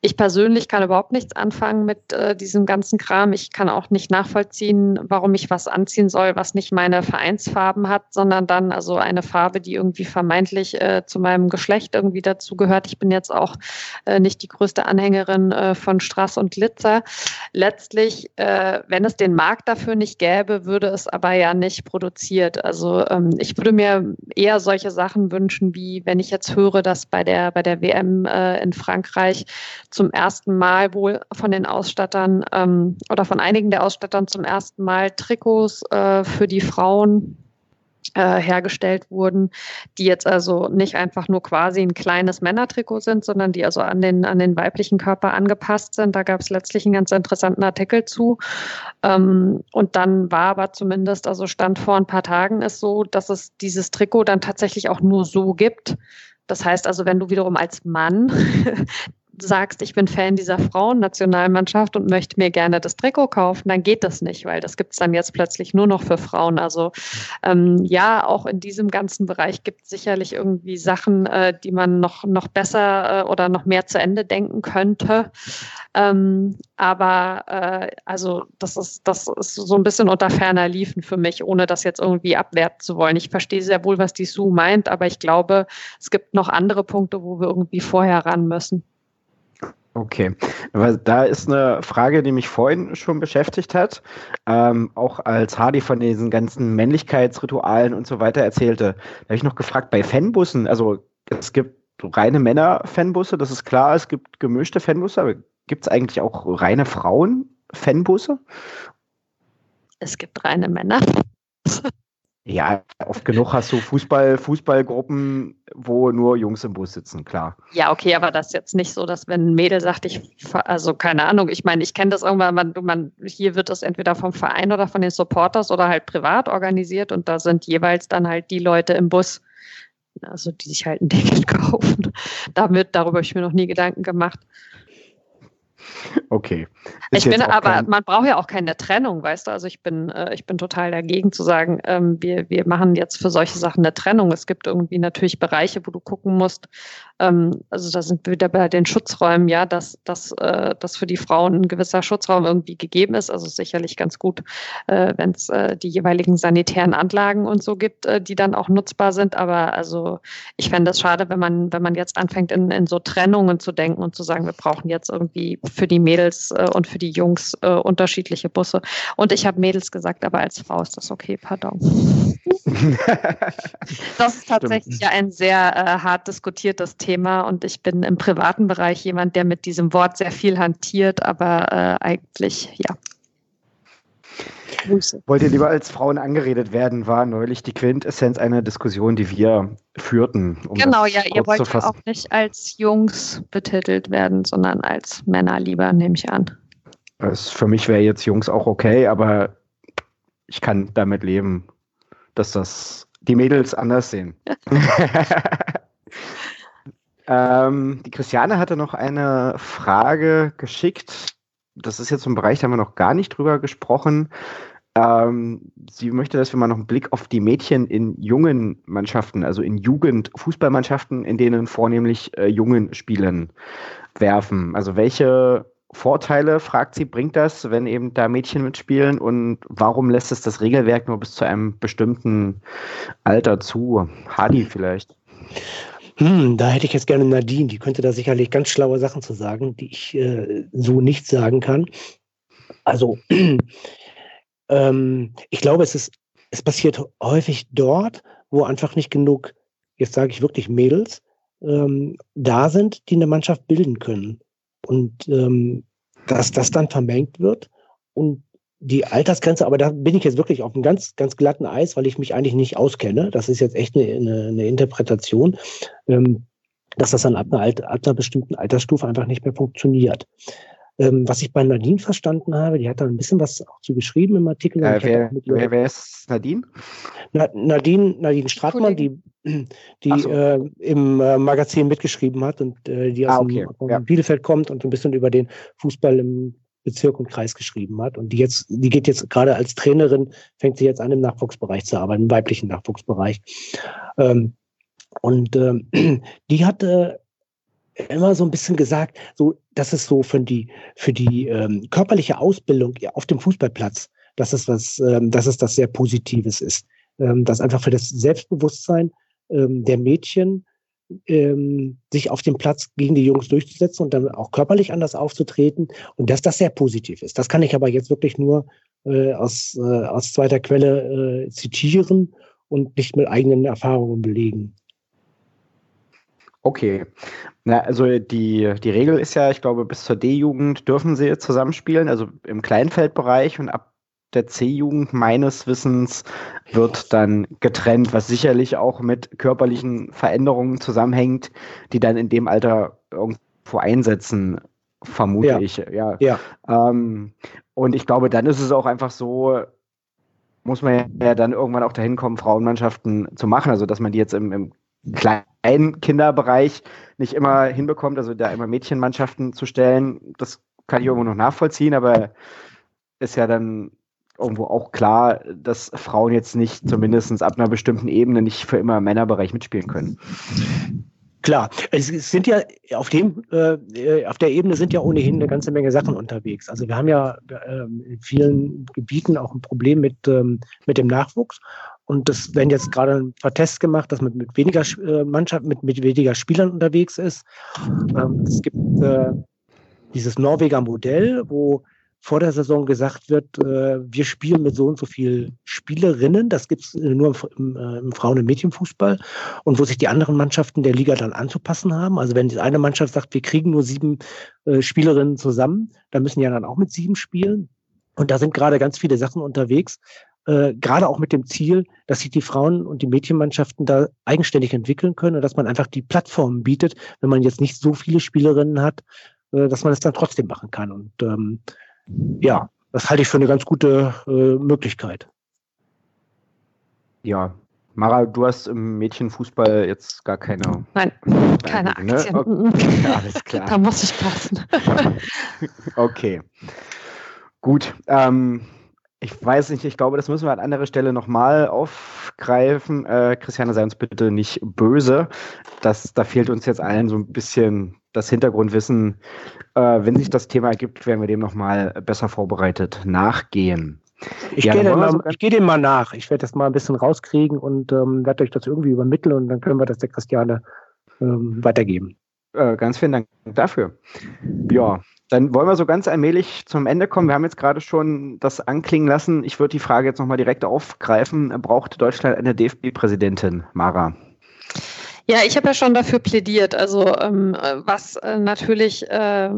Ich persönlich kann überhaupt nichts anfangen mit äh, diesem ganzen Kram. Ich kann auch nicht nachvollziehen, warum ich was anziehen soll, was nicht meine Vereinsfarben hat, sondern dann also eine Farbe, die irgendwie vermeintlich äh, zu meinem Geschlecht irgendwie dazugehört. Ich bin jetzt auch äh, nicht die größte Anhängerin äh, von Strass und Glitzer. Letztlich, äh, wenn es den Markt dafür nicht gäbe, würde es aber ja nicht produziert. Also ähm, ich würde mir eher solche Sachen wünschen, wie wenn ich jetzt höre, dass bei der bei der WM äh, in Frankreich zum ersten Mal wohl von den Ausstattern ähm, oder von einigen der Ausstattern zum ersten Mal Trikots äh, für die Frauen äh, hergestellt wurden, die jetzt also nicht einfach nur quasi ein kleines Männertrikot sind, sondern die also an den, an den weiblichen Körper angepasst sind. Da gab es letztlich einen ganz interessanten Artikel zu. Ähm, und dann war aber zumindest, also Stand vor ein paar Tagen ist so, dass es dieses Trikot dann tatsächlich auch nur so gibt. Das heißt also, wenn du wiederum als Mann sagst, ich bin Fan dieser Frauennationalmannschaft und möchte mir gerne das Trikot kaufen, dann geht das nicht, weil das gibt es dann jetzt plötzlich nur noch für Frauen. Also ähm, ja, auch in diesem ganzen Bereich gibt es sicherlich irgendwie Sachen, äh, die man noch, noch besser äh, oder noch mehr zu Ende denken könnte. Ähm, aber äh, also das ist, das ist so ein bisschen unter ferner Liefen für mich, ohne das jetzt irgendwie abwerten zu wollen. Ich verstehe sehr wohl, was die Sue meint, aber ich glaube, es gibt noch andere Punkte, wo wir irgendwie vorher ran müssen. Okay, aber da ist eine Frage, die mich vorhin schon beschäftigt hat, ähm, auch als Hardy von diesen ganzen Männlichkeitsritualen und so weiter erzählte. Da habe ich noch gefragt, bei Fanbussen, also es gibt reine Männer-Fanbusse, das ist klar, es gibt gemischte Fanbusse, aber gibt es eigentlich auch reine Frauen-Fanbusse? Es gibt reine Männer. Ja, oft genug hast du Fußball, Fußballgruppen, wo nur Jungs im Bus sitzen, klar. Ja, okay, aber das ist jetzt nicht so, dass wenn ein Mädel sagt, ich, also keine Ahnung, ich meine, ich kenne das irgendwann, man, man, hier wird das entweder vom Verein oder von den Supporters oder halt privat organisiert und da sind jeweils dann halt die Leute im Bus, also die sich halt ein Ticket kaufen. Damit, darüber habe ich mir noch nie Gedanken gemacht. Okay. Ist ich bin aber, man braucht ja auch keine Trennung, weißt du? Also ich bin, äh, ich bin total dagegen zu sagen, ähm, wir, wir machen jetzt für solche Sachen eine Trennung. Es gibt irgendwie natürlich Bereiche, wo du gucken musst, ähm, also da sind wir wieder bei den Schutzräumen, ja, dass, dass, äh, dass für die Frauen ein gewisser Schutzraum irgendwie gegeben ist. Also sicherlich ganz gut, äh, wenn es äh, die jeweiligen sanitären Anlagen und so gibt, äh, die dann auch nutzbar sind. Aber also ich fände es schade, wenn man, wenn man jetzt anfängt, in, in so Trennungen zu denken und zu sagen, wir brauchen jetzt irgendwie für die Mädels äh, und für die Jungs äh, unterschiedliche Busse. Und ich habe Mädels gesagt, aber als Frau ist das okay, pardon. das ist tatsächlich ja ein sehr äh, hart diskutiertes Thema und ich bin im privaten Bereich jemand, der mit diesem Wort sehr viel hantiert, aber äh, eigentlich, ja. Grüße. Wollt ihr lieber als Frauen angeredet werden, war neulich die Quintessenz einer Diskussion, die wir führten. Um genau, ja, ihr wollt ja auch nicht als Jungs betitelt werden, sondern als Männer lieber, nehme ich an. Das für mich wäre jetzt Jungs auch okay, aber ich kann damit leben, dass das die Mädels anders sehen. ähm, die Christiane hatte noch eine Frage geschickt. Das ist jetzt so ein Bereich, da haben wir noch gar nicht drüber gesprochen. Ähm, sie möchte, dass wir mal noch einen Blick auf die Mädchen in jungen Mannschaften, also in Jugendfußballmannschaften, in denen vornehmlich äh, Jungen spielen, werfen. Also welche Vorteile, fragt sie, bringt das, wenn eben da Mädchen mitspielen und warum lässt es das Regelwerk nur bis zu einem bestimmten Alter zu? Hadi vielleicht. Hm, da hätte ich jetzt gerne Nadine, die könnte da sicherlich ganz schlaue Sachen zu sagen, die ich äh, so nicht sagen kann. Also, ähm, ich glaube, es ist, es passiert häufig dort, wo einfach nicht genug, jetzt sage ich wirklich Mädels, ähm, da sind, die eine Mannschaft bilden können. Und ähm, dass das dann vermengt wird und die Altersgrenze, aber da bin ich jetzt wirklich auf einem ganz, ganz glatten Eis, weil ich mich eigentlich nicht auskenne. Das ist jetzt echt eine, eine, eine Interpretation. Ähm, dass das dann ab einer, Alter, ab einer bestimmten Altersstufe einfach nicht mehr funktioniert. Ähm, was ich bei Nadine verstanden habe, die hat da ein bisschen was auch zu geschrieben im Artikel. Äh, wer, wer, wer, ist Nadine? Na, Nadine, Nadine Stratmann, die, die so. äh, im äh, Magazin mitgeschrieben hat und äh, die aus ah, okay. dem, ja. Bielefeld kommt und ein bisschen über den Fußball im Bezirk und Kreis geschrieben hat. Und die jetzt, die geht jetzt gerade als Trainerin, fängt sie jetzt an, im Nachwuchsbereich zu arbeiten, im weiblichen Nachwuchsbereich. Ähm, und ähm, die hatte immer so ein bisschen gesagt, so, dass es so für die, für die ähm, körperliche Ausbildung auf dem Fußballplatz, dass es was, ähm, dass es das sehr Positives ist. Ähm, dass einfach für das Selbstbewusstsein ähm, der Mädchen ähm, sich auf dem Platz gegen die Jungs durchzusetzen und dann auch körperlich anders aufzutreten und dass das sehr positiv ist. Das kann ich aber jetzt wirklich nur äh, aus, äh, aus zweiter Quelle äh, zitieren und nicht mit eigenen Erfahrungen belegen. Okay. Na, also die, die Regel ist ja, ich glaube, bis zur D-Jugend dürfen sie zusammenspielen, also im Kleinfeldbereich und ab der C-Jugend meines Wissens wird dann getrennt, was sicherlich auch mit körperlichen Veränderungen zusammenhängt, die dann in dem Alter irgendwo einsetzen, vermute ja. ich. Ja. ja. Ähm, und ich glaube, dann ist es auch einfach so, muss man ja dann irgendwann auch dahin kommen, Frauenmannschaften zu machen, also dass man die jetzt im, im kleinen Kinderbereich nicht immer hinbekommt, also da immer Mädchenmannschaften zu stellen, das kann ich irgendwo noch nachvollziehen, aber ist ja dann irgendwo auch klar, dass Frauen jetzt nicht zumindest ab einer bestimmten Ebene nicht für immer im Männerbereich mitspielen können. Klar, es sind ja auf dem, äh, auf der Ebene sind ja ohnehin eine ganze Menge Sachen unterwegs. Also wir haben ja äh, in vielen Gebieten auch ein Problem mit, ähm, mit dem Nachwuchs. Und das werden jetzt gerade ein paar Tests gemacht, dass man mit weniger äh, Mannschaft, mit, mit weniger Spielern unterwegs ist. Ähm, es gibt äh, dieses Norweger Modell, wo vor der Saison gesagt wird, äh, wir spielen mit so und so viel Spielerinnen. Das gibt es nur im, äh, im Frauen- und Mädchenfußball. Und wo sich die anderen Mannschaften der Liga dann anzupassen haben. Also wenn die eine Mannschaft sagt, wir kriegen nur sieben äh, Spielerinnen zusammen, dann müssen die dann auch mit sieben spielen. Und da sind gerade ganz viele Sachen unterwegs, äh, gerade auch mit dem Ziel, dass sich die Frauen- und die Mädchenmannschaften da eigenständig entwickeln können und dass man einfach die Plattformen bietet, wenn man jetzt nicht so viele Spielerinnen hat, äh, dass man es dann trotzdem machen kann. Und ähm, ja, das halte ich für eine ganz gute äh, Möglichkeit. Ja, Mara, du hast im Mädchenfußball jetzt gar keine. Nein, keine ne? Aktien. Okay, alles klar. da muss ich passen. okay. Gut. Ähm, ich weiß nicht, ich glaube, das müssen wir an anderer Stelle nochmal aufgreifen. Äh, Christiane, sei uns bitte nicht böse. Das, da fehlt uns jetzt allen so ein bisschen das Hintergrundwissen. Äh, wenn sich das Thema ergibt, werden wir dem nochmal besser vorbereitet nachgehen. Ich ja, gehe dem, geh dem, mal nach. Ich werde das mal ein bisschen rauskriegen und ähm, werde euch das irgendwie übermitteln und dann können wir das der Christiane ähm, weitergeben. Äh, ganz vielen Dank dafür. Ja, dann wollen wir so ganz allmählich zum Ende kommen. Wir haben jetzt gerade schon das anklingen lassen. Ich würde die Frage jetzt nochmal direkt aufgreifen. Braucht Deutschland eine DFB-Präsidentin, Mara? Ja, ich habe ja schon dafür plädiert. Also ähm, was äh, natürlich äh,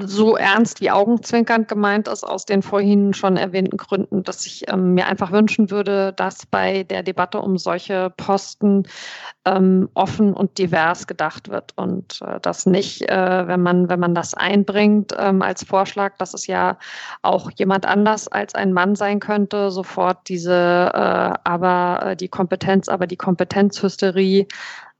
so ernst wie augenzwinkernd gemeint ist, aus den vorhin schon erwähnten Gründen, dass ich ähm, mir einfach wünschen würde, dass bei der Debatte um solche Posten ähm, offen und divers gedacht wird und äh, dass nicht, äh, wenn man, wenn man das einbringt ähm, als Vorschlag, dass es ja auch jemand anders als ein Mann sein könnte, sofort diese äh, aber äh, die Kompetenz, aber die Kompetenzhysterie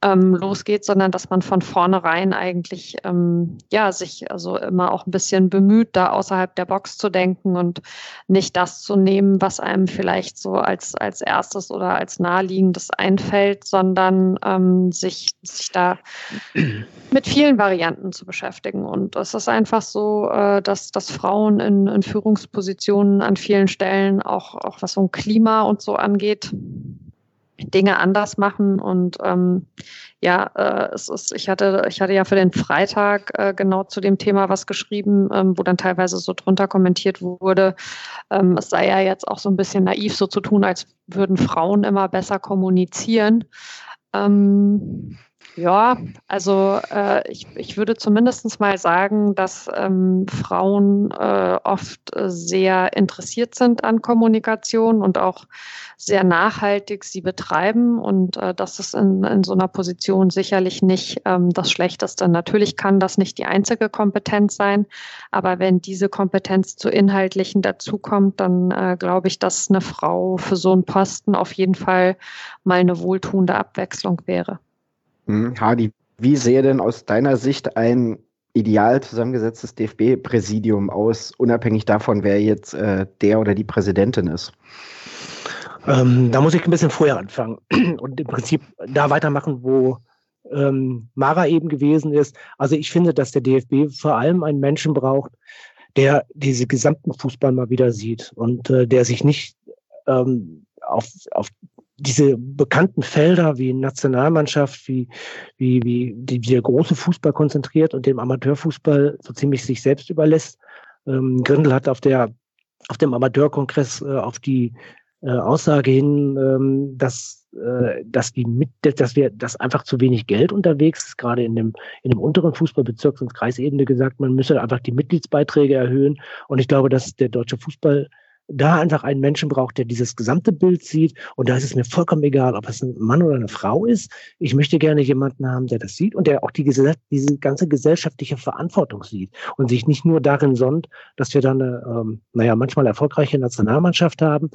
ähm, losgeht, sondern dass man von vornherein eigentlich ähm, ja sich also immer auch ein bisschen bemüht, da außerhalb der Box zu denken und nicht das zu nehmen, was einem vielleicht so als als erstes oder als naheliegendes einfällt, sondern ähm, sich sich da mit vielen Varianten zu beschäftigen. Und es ist einfach so, äh, dass dass Frauen in, in Führungspositionen an vielen Stellen auch auch was so ein Klima und so angeht Dinge anders machen. Und ähm, ja, äh, es ist, ich hatte, ich hatte ja für den Freitag äh, genau zu dem Thema was geschrieben, ähm, wo dann teilweise so drunter kommentiert wurde, ähm, es sei ja jetzt auch so ein bisschen naiv, so zu tun, als würden Frauen immer besser kommunizieren. Ähm, Ja, also äh, ich, ich würde zumindest mal sagen, dass ähm, Frauen äh, oft äh, sehr interessiert sind an Kommunikation und auch sehr nachhaltig sie betreiben. Und äh, das ist in, in so einer Position sicherlich nicht ähm, das Schlechteste. Natürlich kann das nicht die einzige Kompetenz sein, aber wenn diese Kompetenz zu inhaltlichen dazukommt, dann äh, glaube ich, dass eine Frau für so einen Posten auf jeden Fall mal eine wohltuende Abwechslung wäre. Hm, Hadi, wie sähe denn aus deiner Sicht ein ideal zusammengesetztes DFB-Präsidium aus, unabhängig davon, wer jetzt äh, der oder die Präsidentin ist? Ähm, da muss ich ein bisschen vorher anfangen und im Prinzip da weitermachen, wo ähm, Mara eben gewesen ist. Also ich finde, dass der DFB vor allem einen Menschen braucht, der diese gesamten Fußball mal wieder sieht und äh, der sich nicht ähm, auf, auf diese bekannten Felder wie Nationalmannschaft, wie, wie, wie die, der große Fußball konzentriert und dem Amateurfußball so ziemlich sich selbst überlässt. Ähm, Grindel hat auf der auf dem Amateurkongress äh, auf die äh, Aussage hin, ähm, dass äh, dass die mit, dass wir, dass einfach zu wenig Geld unterwegs ist, gerade in dem in dem unteren Fußballbezirks- und Kreisebene gesagt, man müsse einfach die Mitgliedsbeiträge erhöhen. Und ich glaube, dass der deutsche Fußball da einfach einen Menschen braucht, der dieses gesamte Bild sieht. Und da ist es mir vollkommen egal, ob es ein Mann oder eine Frau ist. Ich möchte gerne jemanden haben, der das sieht und der auch die, diese ganze gesellschaftliche Verantwortung sieht und sich nicht nur darin sonnt, dass wir dann eine, ähm, naja, manchmal erfolgreiche Nationalmannschaft haben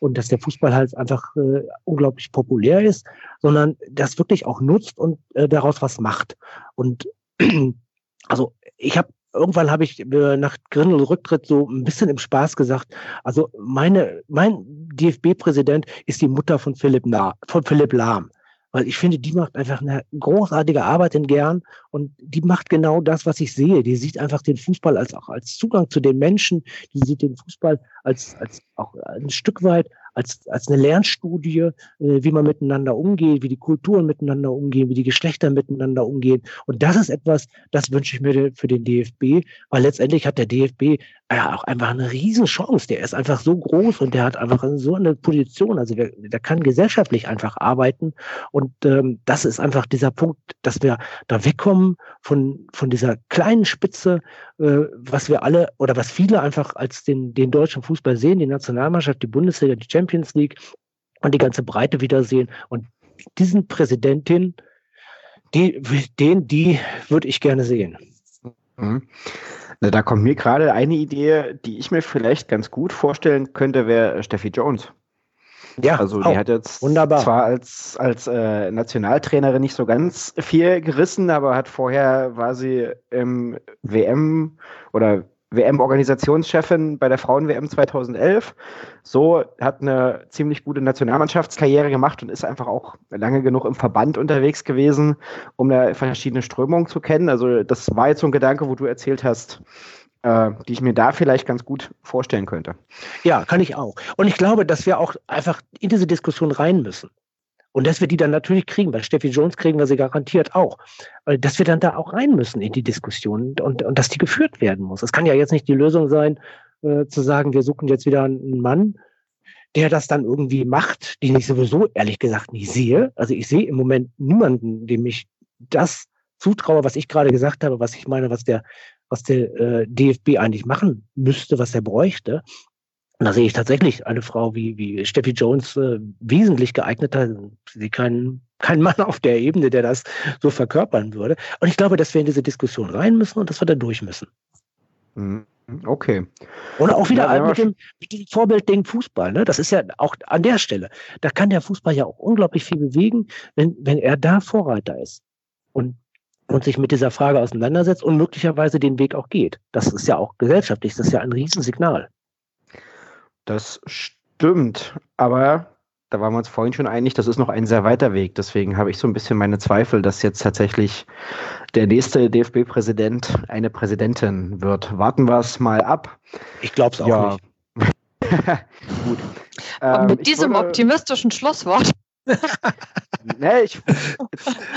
und dass der Fußball halt einfach äh, unglaublich populär ist, sondern das wirklich auch nutzt und äh, daraus was macht. Und also ich habe irgendwann habe ich äh, nach Grindel Rücktritt so ein bisschen im Spaß gesagt, also meine, mein DFB-Präsident ist die Mutter von Philipp, Na, von Philipp Lahm. Weil ich finde, die macht einfach eine großartige Arbeit in Gern und die macht genau das, was ich sehe. Die sieht einfach den Fußball als auch als Zugang zu den Menschen. Die sieht den Fußball als, als auch ein Stück weit als, als eine Lernstudie, äh, wie man miteinander umgeht, wie die Kulturen miteinander umgehen, wie die Geschlechter miteinander umgehen. Und das ist etwas, das wünsche ich mir für den DFB, weil letztendlich hat der DFB ja auch einfach eine Riesenchance. Der ist einfach so groß und der hat einfach so eine Position. Also der, der kann gesellschaftlich einfach arbeiten. Und ähm, das ist einfach dieser Punkt, dass wir da wegkommen von, von dieser kleinen Spitze, äh, was wir alle oder was viele einfach als den, den deutschen Fußball sehen, die Nationalmannschaft, die Bundesliga, die Champions League und die ganze Breite wiedersehen. Und diesen Präsidentin, die, den, die würde ich gerne sehen. Mhm. Na, da kommt mir gerade eine Idee, die ich mir vielleicht ganz gut vorstellen könnte, wäre Steffi Jones. Ja, also die hat jetzt wunderbar. zwar als, als äh, Nationaltrainerin nicht so ganz viel gerissen, aber hat vorher war sie im WM oder WM-Organisationschefin bei der Frauen-WM 2011. So hat eine ziemlich gute Nationalmannschaftskarriere gemacht und ist einfach auch lange genug im Verband unterwegs gewesen, um da verschiedene Strömungen zu kennen. Also das war jetzt so ein Gedanke, wo du erzählt hast, äh, die ich mir da vielleicht ganz gut vorstellen könnte. Ja, kann ich auch. Und ich glaube, dass wir auch einfach in diese Diskussion rein müssen. Und dass wir die dann natürlich kriegen, bei Steffi Jones kriegen wir sie garantiert auch, dass wir dann da auch rein müssen in die Diskussion und, und dass die geführt werden muss. Es kann ja jetzt nicht die Lösung sein, äh, zu sagen, wir suchen jetzt wieder einen Mann, der das dann irgendwie macht, den ich sowieso ehrlich gesagt nicht sehe. Also ich sehe im Moment niemanden, dem ich das zutraue, was ich gerade gesagt habe, was ich meine, was der, was der äh, DFB eigentlich machen müsste, was er bräuchte. Und da sehe ich tatsächlich eine Frau wie, wie Steffi Jones äh, wesentlich geeigneter. Sie kein, kein Mann auf der Ebene, der das so verkörpern würde. Und ich glaube, dass wir in diese Diskussion rein müssen und dass wir da durch müssen. Mhm. Okay. Und auch wieder ja, mit, dem, mit dem Vorbildding Fußball. Ne? Das ist ja auch an der Stelle. Da kann der Fußball ja auch unglaublich viel bewegen, wenn, wenn er da Vorreiter ist. Und und sich mit dieser Frage auseinandersetzt und möglicherweise den Weg auch geht. Das ist ja auch gesellschaftlich, das ist ja ein Riesensignal. Das stimmt, aber da waren wir uns vorhin schon einig, das ist noch ein sehr weiter Weg. Deswegen habe ich so ein bisschen meine Zweifel, dass jetzt tatsächlich der nächste DFB-Präsident eine Präsidentin wird. Warten wir es mal ab. Ich glaube es auch ja. nicht. Gut. Ähm, mit diesem würde, optimistischen Schlusswort. nee, ich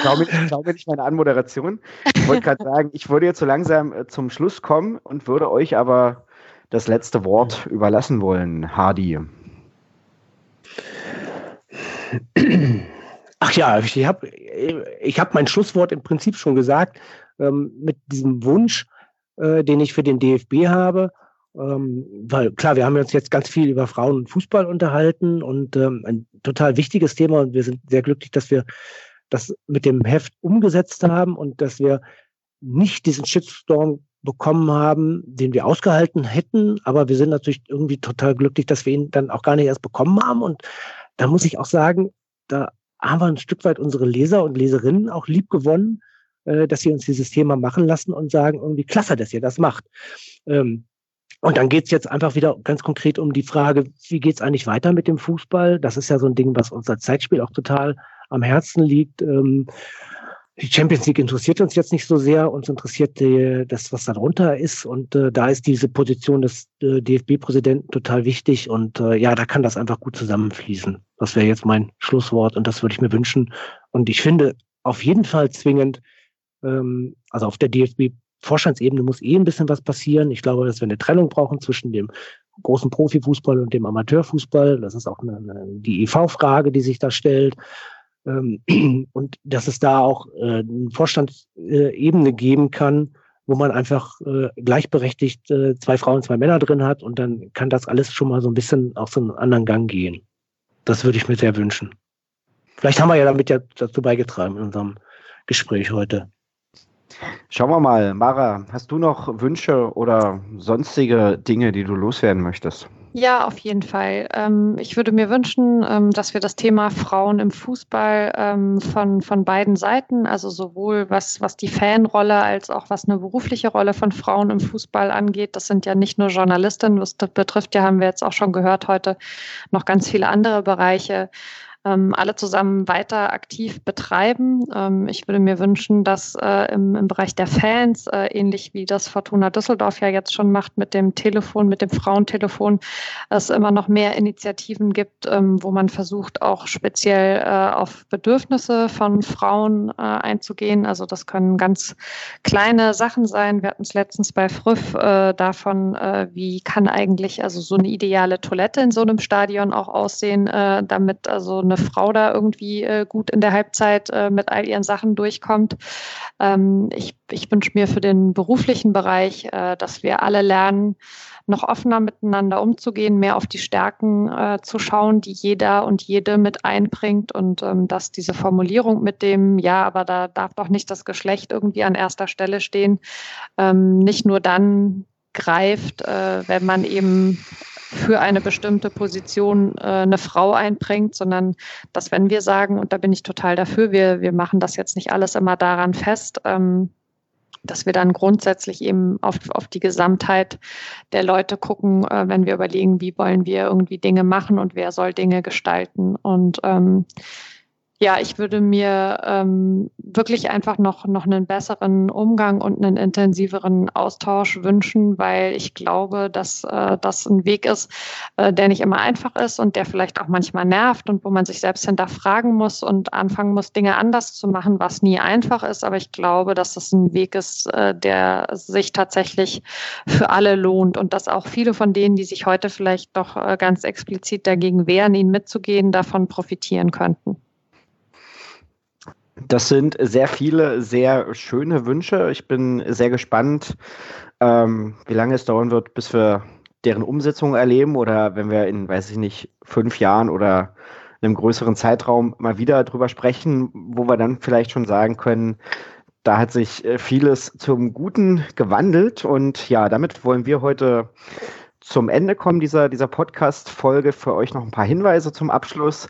glaube glaube nicht meine Anmoderation. Ich wollte gerade sagen, ich würde jetzt so langsam äh, zum Schluss kommen und würde euch aber das letzte Wort überlassen wollen, Hardy? Ach ja, ich habe ich hab mein Schlusswort im Prinzip schon gesagt, ähm, mit diesem Wunsch, äh, den ich für den DFB habe. Ähm, weil klar, wir haben uns jetzt ganz viel über Frauen und Fußball unterhalten und ähm, ein total wichtiges Thema und wir sind sehr glücklich, dass wir das mit dem Heft umgesetzt haben und dass wir nicht diesen Shitstorm bekommen haben, den wir ausgehalten hätten, aber wir sind natürlich irgendwie total glücklich, dass wir ihn dann auch gar nicht erst bekommen haben und da muss ich auch sagen, da haben wir ein Stück weit unsere Leser und Leserinnen auch lieb gewonnen, äh, dass sie uns dieses Thema machen lassen und sagen, irgendwie klasse, dass ihr das macht. Ähm, und dann geht's jetzt einfach wieder ganz konkret um die Frage, wie geht's eigentlich weiter mit dem Fußball? Das ist ja so ein Ding, was uns als Zeitspiel auch total am Herzen liegt. Die Champions League interessiert uns jetzt nicht so sehr, uns interessiert die, das, was darunter ist. Und äh, da ist diese Position des äh, DFB-Präsidenten total wichtig. Und äh, ja, da kann das einfach gut zusammenfließen. Das wäre jetzt mein Schlusswort und das würde ich mir wünschen. Und ich finde auf jeden Fall zwingend, ähm, also auf der DFB-Vorstandsebene muss eh ein bisschen was passieren. Ich glaube, dass wir eine Trennung brauchen zwischen dem großen Profifußball und dem Amateurfußball. Das ist auch eine, eine, die EV-Frage, die sich da stellt. Ähm, und dass es da auch äh, eine Vorstandsebene geben kann, wo man einfach äh, gleichberechtigt äh, zwei Frauen, zwei Männer drin hat und dann kann das alles schon mal so ein bisschen auf so einen anderen Gang gehen. Das würde ich mir sehr wünschen. Vielleicht haben wir ja damit ja dazu beigetragen in unserem Gespräch heute. Schauen wir mal, Mara, hast du noch Wünsche oder sonstige Dinge, die du loswerden möchtest? Ja, auf jeden Fall. Ähm, ich würde mir wünschen, ähm, dass wir das Thema Frauen im Fußball ähm, von, von beiden Seiten, also sowohl was, was die Fanrolle als auch was eine berufliche Rolle von Frauen im Fußball angeht. Das sind ja nicht nur Journalistinnen, was das betrifft, ja haben wir jetzt auch schon gehört heute, noch ganz viele andere Bereiche ähm, alle zusammen weiter aktiv betreiben. Ähm, ich würde mir wünschen, dass äh, im, im, Bereich der Fans, äh, ähnlich wie das Fortuna Düsseldorf ja jetzt schon macht mit dem Telefon, mit dem Frauentelefon, es immer noch mehr Initiativen gibt, ähm, wo man versucht, auch speziell äh, auf Bedürfnisse von Frauen äh, einzugehen. Also das können ganz kleine Sachen sein. Wir hatten es letztens bei Früff äh, davon, äh, wie kann eigentlich also so eine ideale Toilette in so einem Stadion auch aussehen, damit also eine Frau da irgendwie äh, gut in der Halbzeit äh, mit all ihren Sachen durchkommt. Ähm, ich ich wünsche mir für den beruflichen Bereich, äh, dass wir alle lernen, noch offener miteinander umzugehen, mehr auf die Stärken äh, zu schauen, die jeder und jede mit einbringt und ähm, dass diese Formulierung mit dem, ja, aber da darf doch nicht das Geschlecht irgendwie an erster Stelle stehen, ähm, nicht nur dann greift, äh, wenn man eben für eine bestimmte Position äh, eine Frau einbringt, sondern dass wenn wir sagen, und da bin ich total dafür, wir, wir machen das jetzt nicht alles immer daran fest, ähm, dass wir dann grundsätzlich eben auf, auf die Gesamtheit der Leute gucken, äh, wenn wir überlegen, wie wollen wir irgendwie Dinge machen und wer soll Dinge gestalten. Und ähm, ja, ich würde mir ähm, wirklich einfach noch, noch einen besseren Umgang und einen intensiveren Austausch wünschen, weil ich glaube, dass äh, das ein Weg ist, äh, der nicht immer einfach ist und der vielleicht auch manchmal nervt und wo man sich selbst hinterfragen muss und anfangen muss, Dinge anders zu machen, was nie einfach ist. Aber ich glaube, dass das ein Weg ist, äh, der sich tatsächlich für alle lohnt und dass auch viele von denen, die sich heute vielleicht doch äh, ganz explizit dagegen wehren, ihn mitzugehen, davon profitieren könnten. Das sind sehr viele, sehr schöne Wünsche. Ich bin sehr gespannt, ähm, wie lange es dauern wird, bis wir deren Umsetzung erleben oder wenn wir in, weiß ich nicht, fünf Jahren oder einem größeren Zeitraum mal wieder drüber sprechen, wo wir dann vielleicht schon sagen können, da hat sich äh, vieles zum Guten gewandelt. Und ja, damit wollen wir heute zum Ende kommen dieser, dieser Podcast-Folge. Für euch noch ein paar Hinweise zum Abschluss.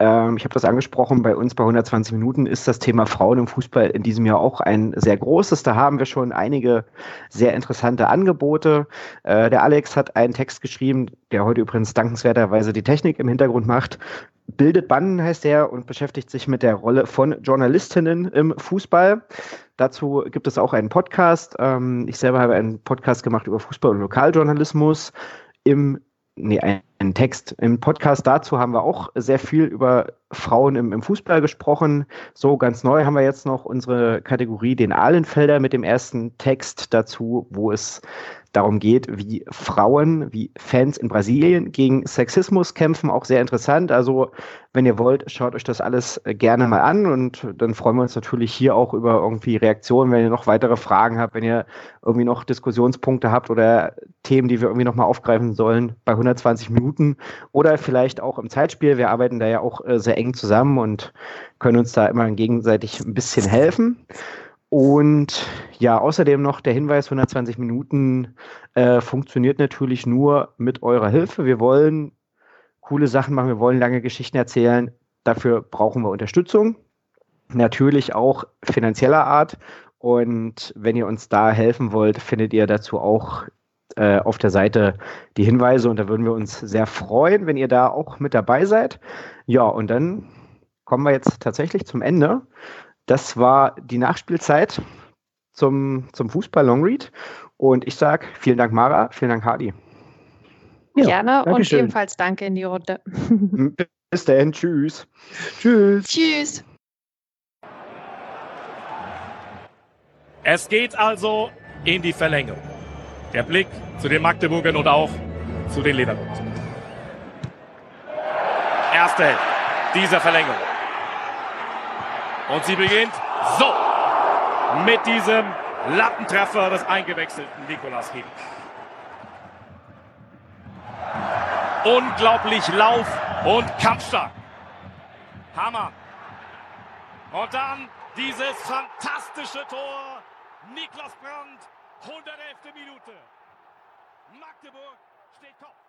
Ähm, ich habe das angesprochen, bei uns bei 120 Minuten ist das Thema Frauen im Fußball in diesem Jahr auch ein sehr großes. Da haben wir schon einige sehr interessante Angebote. Äh, der Alex hat einen Text geschrieben, der heute übrigens dankenswerterweise die Technik im Hintergrund macht. Bildet Bannen heißt er und beschäftigt sich mit der Rolle von Journalistinnen im Fußball. Dazu gibt es auch einen Podcast. Ähm, ich selber habe einen Podcast gemacht über Fußball und Lokaljournalismus im, nee, ein einen Text. Im Podcast dazu haben wir auch sehr viel über Frauen im, im, Fußball gesprochen. So ganz neu haben wir jetzt noch unsere Kategorie den Ahlenfelder mit dem ersten Text dazu, wo es darum geht, wie Frauen, wie Fans in Brasilien gegen Sexismus kämpfen. Auch sehr interessant. Also, wenn ihr wollt, schaut euch das alles gerne mal an und dann freuen wir uns natürlich hier auch über irgendwie Reaktionen, wenn ihr noch weitere Fragen habt, wenn ihr irgendwie noch Diskussionspunkte habt oder Themen, die wir irgendwie nochmal aufgreifen sollen bei 120 Minuten oder vielleicht auch im Zeitspiel. Wir arbeiten da ja auch äh, sehr eng zusammen und können uns da immer gegenseitig ein bisschen helfen. Und ja, außerdem noch der Hinweis, 120 Minuten äh, funktioniert natürlich nur mit eurer Hilfe. Wir wollen coole Sachen machen, wir wollen lange Geschichten erzählen. Dafür brauchen wir Unterstützung. Natürlich auch finanzieller Art. Und wenn ihr uns da helfen wollt, findet ihr dazu auch äh, auf der Seite die Hinweise. Und da würden wir uns sehr freuen, wenn ihr da auch mit dabei seid. Ja, und dann kommen wir jetzt tatsächlich zum Ende. Das war die Nachspielzeit zum, zum Fußball Longread. Und ich sage vielen Dank, Mara, vielen Dank, Hardy. Ja, Gerne und schön. ebenfalls danke in die Runde. Bis dann, tschüss. Tschüss. Tschüss. Es geht also in die Verlängerung. Der Blick zu den Magdeburgern und auch zu den Leverkusen. Erste Hälfte dieser Verlängerung. Und sie beginnt so mit diesem Lattentreffer des eingewechselten Nikolas Hink. Unglaublich Lauf und kampfstark. Hammer. Und dann dieses fantastische Tor. Niklas Brandt, 111. Minute. Magdeburg steht Kopf.